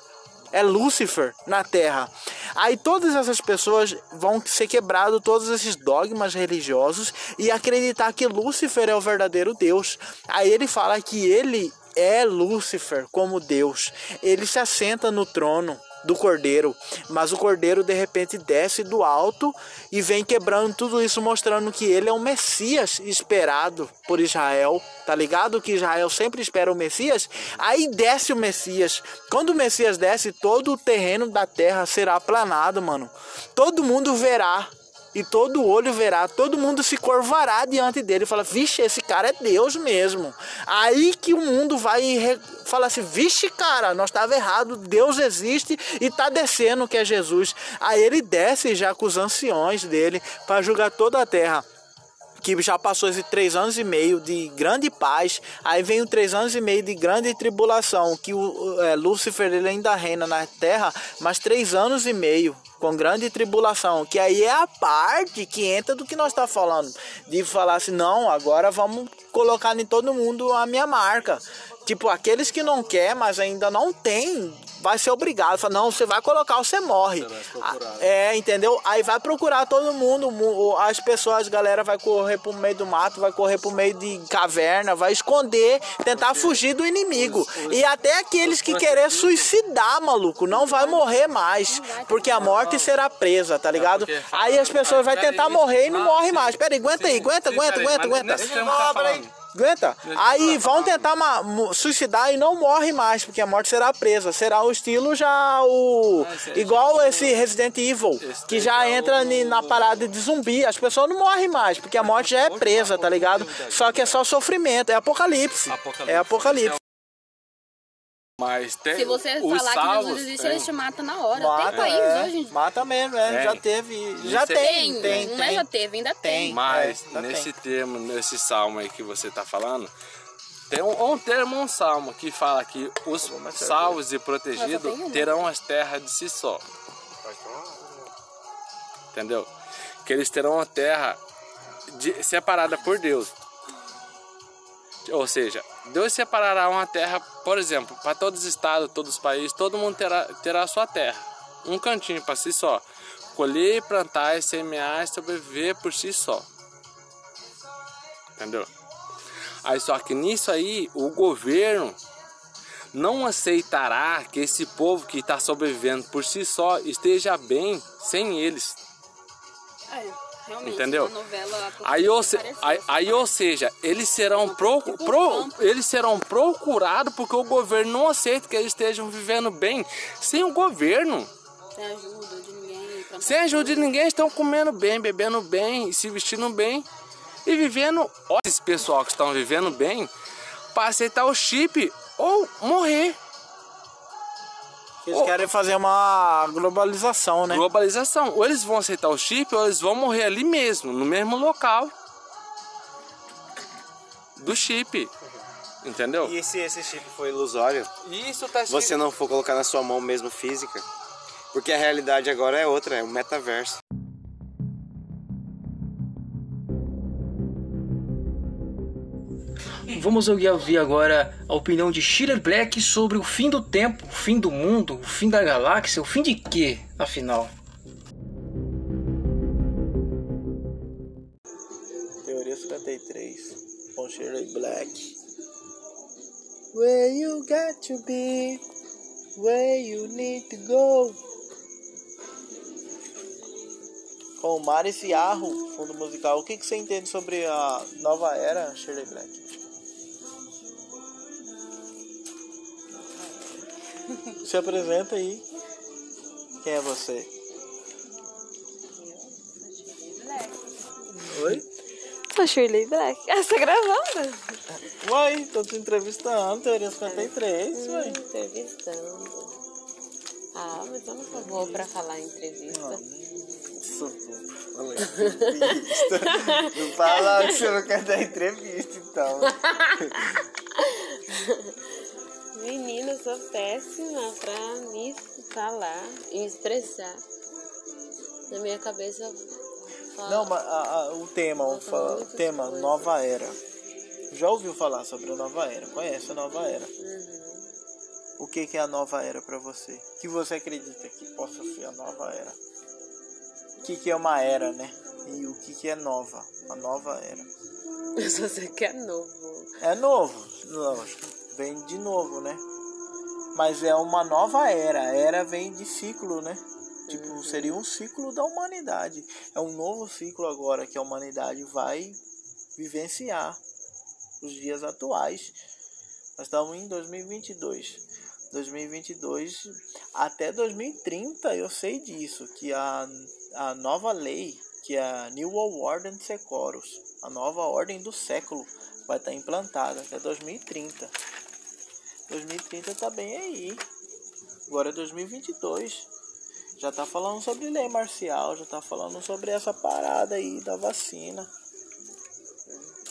É Lúcifer na Terra. Aí todas essas pessoas vão ser quebrados todos esses dogmas religiosos e acreditar que Lúcifer é o verdadeiro Deus. Aí ele fala que ele é Lúcifer como Deus. Ele se assenta no trono do cordeiro, mas o cordeiro de repente desce do alto e vem quebrando tudo isso, mostrando que ele é o Messias esperado por Israel. Tá ligado que Israel sempre espera o Messias? Aí desce o Messias. Quando o Messias desce, todo o terreno da terra será aplanado, mano. Todo mundo verá e todo olho verá, todo mundo se curvará diante dele e fala: Vixe, esse cara é Deus mesmo. Aí que o mundo vai re... falar assim: Vixe, cara, nós estava errado, Deus existe e tá descendo que é Jesus. Aí ele desce já com os anciões dele para julgar toda a terra que já passou esses três anos e meio de grande paz, aí vem o três anos e meio de grande tribulação, que o, é, Lúcifer ele ainda reina na terra, mas três anos e meio com grande tribulação, que aí é a parte que entra do que nós está falando, de falar assim, não, agora vamos colocar em todo mundo a minha marca. Tipo, aqueles que não quer, mas ainda não tem, vai ser obrigado. Fala, não, você vai colocar, você morre. É, entendeu? Aí vai procurar todo mundo, mu- as pessoas, a galera vai correr pro meio do mato, vai correr pro meio de caverna, vai esconder, tentar fugir do inimigo. E até aqueles que querer suicidar, maluco, não vai morrer mais, porque a morte será presa, tá ligado? Aí as pessoas vai tentar morrer e não morre mais. Pera aí, aguenta aí, aguenta, aguenta, aguenta, aguenta. Aguenta. Aí vão tentar suicidar e não morre mais, porque a morte será presa. Será o estilo já o. Igual esse Resident Evil, que já entra na parada de zumbi. As pessoas não morrem mais, porque a morte já é presa, tá ligado? Só que é só sofrimento, é apocalipse. É apocalipse. Mas tem Se você os falar que salvos, Jesus existe, tem. ele te mata na hora. Mata, tem país é. hoje. Mata mesmo, é. Tem. Já teve. Já é- tem, Tem, tem, não é tem. já teve, ainda tem. Tem. Mas É, nesse termo, nesse salmo aí que você tá falando, Tem um, um termo, um salmo, que fala que os salvos e protegidos terão as terras de si só. Entendeu? Que eles terão uma terra de- separada por Deus. Ou seja, Deus separará uma terra, por exemplo, para todos os estados, todos os países, todo mundo terá, terá sua terra. Um cantinho para si só. Colher, plantar, semear e sobreviver por si só. Entendeu? Aí só que nisso aí o governo não aceitará que esse povo que está sobrevivendo por si só esteja bem sem eles. É, realmente. Entendeu? Novela Aí ou, se- aí, assim, aí, ou seja, eles serão, pro, pro- eles serão procurados porque o governo não aceita que eles estejam vivendo bem sem o governo. Sem ajuda de ninguém. Sem ajuda de ninguém, estão comendo bem, bebendo bem, se vestindo bem e vivendo. Olha esse pessoal que estão vivendo bem para aceitar o chip ou morrer. Eles querem fazer uma globalização, né? Globalização. Ou eles vão aceitar o chip ou eles vão morrer ali mesmo, no mesmo local do chip. Entendeu? E se esse chip for ilusório, Isso tá você não for colocar na sua mão mesmo física, porque a realidade agora é outra, é o metaverso. Vamos ouvir agora a opinião de Schiller Black sobre o fim do tempo, o fim do mundo, o fim da galáxia, o fim de quê, afinal? Teoria 53, com Shirley Black. Where you got to be, where you need to go. Com Mari Ciarro, fundo musical. O que, que você entende sobre a nova era, Shirley Black? Se apresenta aí. Quem é você? Oi? Sou Shirley Black. *laughs* Ah, você tá gravando? Uai, tô te entrevistando, Teoria 53, uai. Entrevistando. Ah, mas eu não sou boa pra falar em entrevista. Fala entrevista. Não *laughs* fala que você não quer dar entrevista, então. *laughs* Eu sou péssima pra me falar e me expressar. Na minha cabeça eu falo. Não, mas a- a- o tema, o fa- o tema, nova era. Já ouviu falar sobre a nova era? Conhece a nova era? O que, que é a nova era pra você? O que você acredita que possa ser a nova era? O que, que é uma era, né? E o que, que é nova? A nova era. *laughs* Eu só sei que é novo. É novo, lógico. Vem de novo, né? Mas é uma nova era. A era vem de ciclo, né? Tipo, seria um ciclo da humanidade. É um novo ciclo agora que a humanidade vai vivenciar. Os dias atuais. Nós estamos em 2022. 2022 até 2030 eu sei disso que a, a nova lei que é a New World Order Secoros a nova ordem do século vai estar implantada até 2030 2030 tá bem aí agora é 2022 já tá falando sobre lei marcial já tá falando sobre essa parada aí da vacina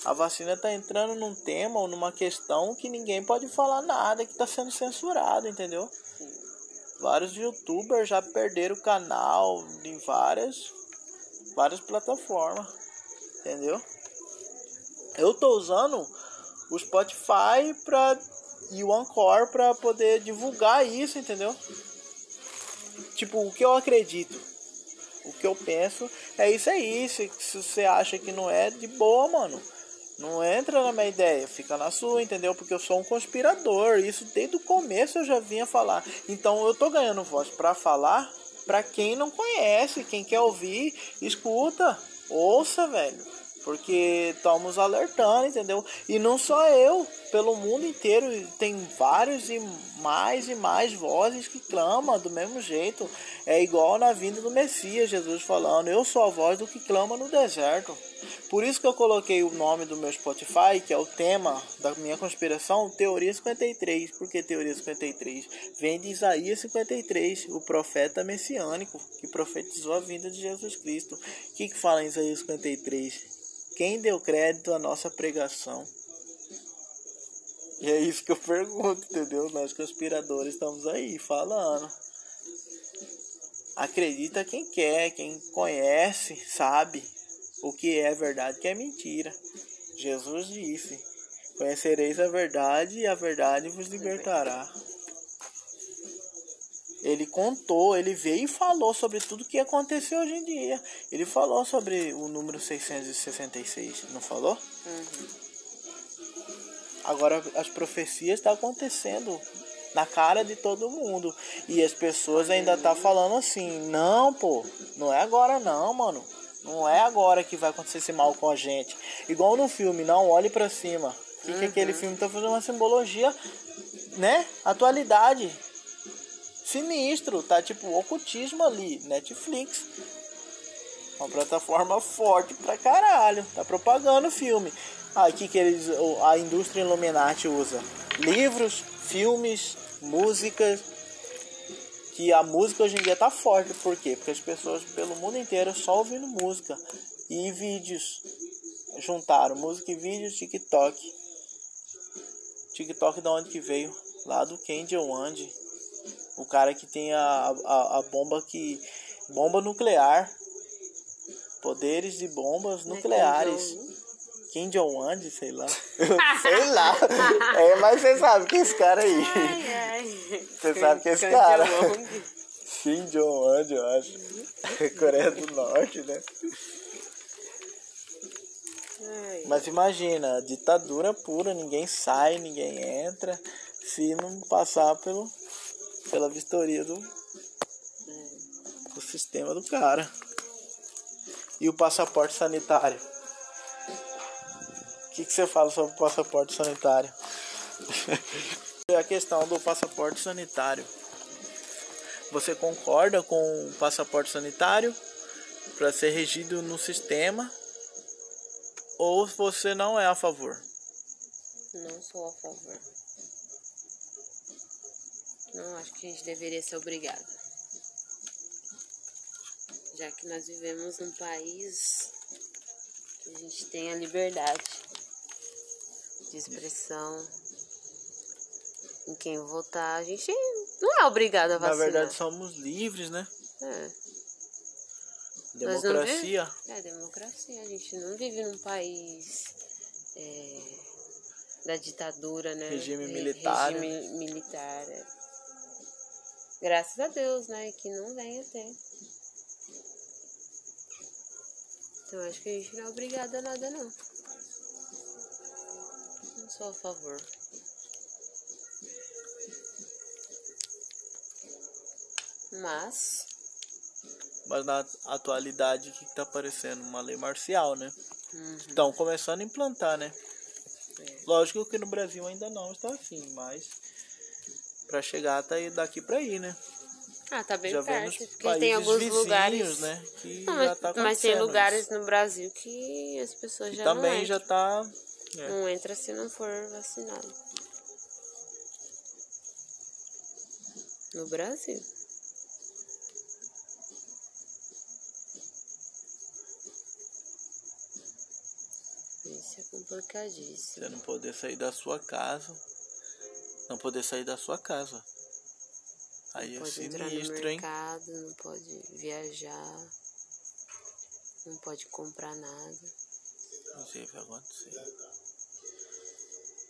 a vacina tá entrando num tema ou numa questão que ninguém pode falar nada, que tá sendo censurado, entendeu? Vários youtubers já perderam o canal em várias, várias plataformas, entendeu? Eu tô usando o Spotify pra, e o Anchor pra poder divulgar isso, entendeu? Tipo, o que eu acredito, o que eu penso é isso aí. Se, se você acha que não é, de boa, mano. Não entra na minha ideia, fica na sua, entendeu? Porque eu sou um conspirador. Isso desde o começo eu já vinha falar. Então eu tô ganhando voz pra falar pra quem não conhece, quem quer ouvir, escuta, ouça, velho. Porque estamos alertando, entendeu? E não só eu, pelo mundo inteiro tem vários e mais e mais vozes que clamam do mesmo jeito. É igual na vinda do Messias, Jesus falando: Eu sou a voz do que clama no deserto. Por isso que eu coloquei o nome do meu Spotify, que é o tema da minha conspiração, Teoria 53. Por que Teoria 53? Vem de Isaías 53, o profeta messiânico que profetizou a vinda de Jesus Cristo. O que, que fala em Isaías 53? Quem deu crédito à nossa pregação? E é isso que eu pergunto, entendeu? Nós conspiradores estamos aí falando. Acredita quem quer, quem conhece, sabe o que é verdade, o que é mentira. Jesus disse: Conhecereis a verdade e a verdade vos libertará. Ele contou, ele veio e falou sobre tudo que aconteceu hoje em dia. Ele falou sobre o número 666, não falou? Uhum. Agora as profecias estão acontecendo na cara de todo mundo. E as pessoas ainda tá falando assim, não, pô, não é agora não, mano. Não é agora que vai acontecer esse mal com a gente. Igual no filme, não olhe para cima. O que, que aquele filme tá fazendo uma simbologia, né? Atualidade. Sinistro, tá tipo ocultismo ali, Netflix. Uma plataforma forte pra caralho. Tá propagando o filme. Aí que que eles a indústria Illuminati usa? Livros, filmes, músicas. Que a música hoje em dia tá forte, por quê? Porque as pessoas pelo mundo inteiro só ouvindo música e vídeos. Juntaram música e vídeos, TikTok. TikTok da onde que veio? Lá do Candy Wand. O cara que tem a, a, a bomba que. bomba nuclear. Poderes de bombas nucleares. Kim Jong-un, sei lá. *laughs* sei lá. É, mas você sabe que é esse cara aí. Você sabe que é esse Kim cara. Jong-un. Kim Jong-un, eu acho. Coreia do Norte, né? Mas imagina, ditadura pura, ninguém sai, ninguém entra, se não passar pelo, pela vistoria do, do sistema do cara. E o passaporte sanitário? O que, que você fala sobre o passaporte sanitário? *laughs* a questão do passaporte sanitário. Você concorda com o passaporte sanitário para ser regido no sistema? Ou você não é a favor? Não sou a favor. Não acho que a gente deveria ser obrigado. Já que nós vivemos num país que a gente tem a liberdade de expressão em quem votar, a gente não é obrigado a Na vacinar. verdade, somos livres, né? É. Democracia. vive- É, democracia. A gente não vive num país é, da ditadura, né? Regime Re- militar, Regime militar. é. Graças a Deus, né? Que não venha ter. Então acho que a gente não é obrigado a nada, não. Não sou a favor. Mas Mas na atualidade, o que está aparecendo? Uma lei marcial, né? Uhum. Estão começando a implantar, né? Lógico que no Brasil ainda não está assim, mas para chegar aí daqui para aí, né? Ah, tá bem Já perto. Porque tem alguns lugares. né, que Não, já mas, tá mas tem lugares no Brasil que as pessoas Que já também não já entram. tá. é. Não entra se não for vacinado. No Brasil. Isso é complicadíssimo. Você não poder sair da sua casa. Não poder sair da sua casa. Aí é pode entrar no sinistro, hein? mercado, não pode viajar, não pode comprar nada. Não que vai acontecer.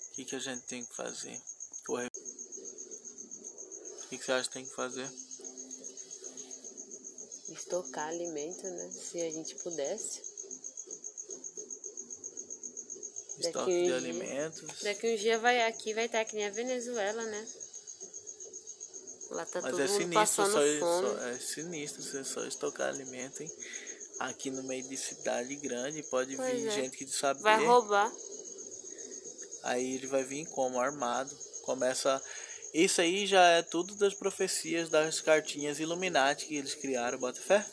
O que, que a gente tem que fazer? Corre- O que, que você acha que tem que fazer? Estocar alimento, né? Se a gente pudesse. Estoque de alimentos. Daqui um dia vai aqui vai estar que nem a Venezuela, né? Lá tá Mas todo é mundo sinistro, passando só, fome. só- é sinistro você só estocar alimento, hein? Aqui no meio de cidade grande pode Pois vir é. gente que saber. Vai roubar. Aí ele vai vir como? Armado. Começa. Isso aí já é tudo das profecias das cartinhas Illuminati que eles criaram, bota fé?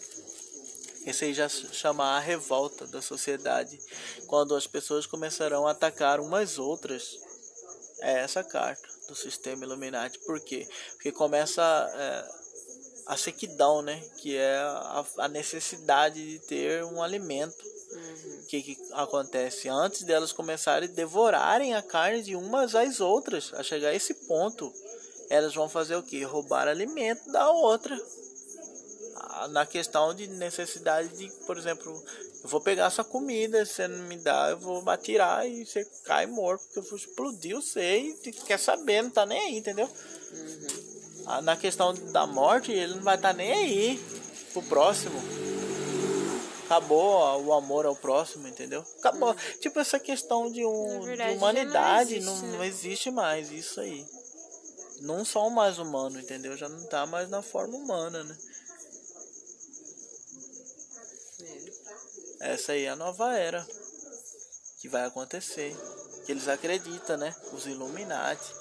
Esse aí já chama a revolta da sociedade. Quando as pessoas começarão a atacar umas outras. É essa carta do sistema Illuminati. Por quê? Porque começa é, a sequidão, né? Que é a, a necessidade de ter um alimento. O que, que acontece? Antes delas começarem a devorarem a carne de umas às outras, a chegar a esse ponto, elas vão fazer o que? Roubar alimento da outra. Na questão de necessidade de, por exemplo, eu vou pegar sua comida, você não me dá, eu vou atirar e você cai morto, porque eu vou explodir você e quer saber, não tá nem aí, entendeu? Ah, Na questão da morte, ele não vai estar nem aí pro próximo. Acabou o amor ao próximo, entendeu? Acabou. Tipo, essa questão de, um, verdade, de humanidade não não, existe, não né? existe mais isso aí. Não são mais humanos, entendeu? Já não tá mais na forma humana, né? Essa aí é a nova era que vai acontecer. Que eles acreditam, né? Os Illuminati.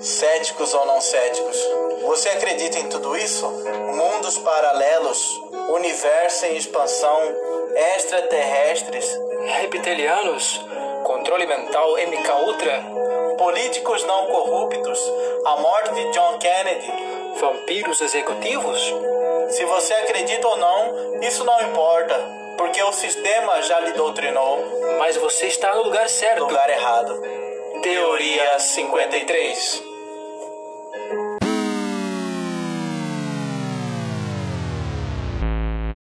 Céticos ou não céticos, você acredita em tudo isso? Mundos paralelos, universo em expansão, extraterrestres, Reptilianos, controle mental MK Ultra, políticos não corruptos, a morte de John Kennedy. Vampiros executivos? Se você acredita ou não, isso não importa, porque o sistema já lhe doutrinou. Mas você está no lugar certo. Lugar errado. Teoria 53.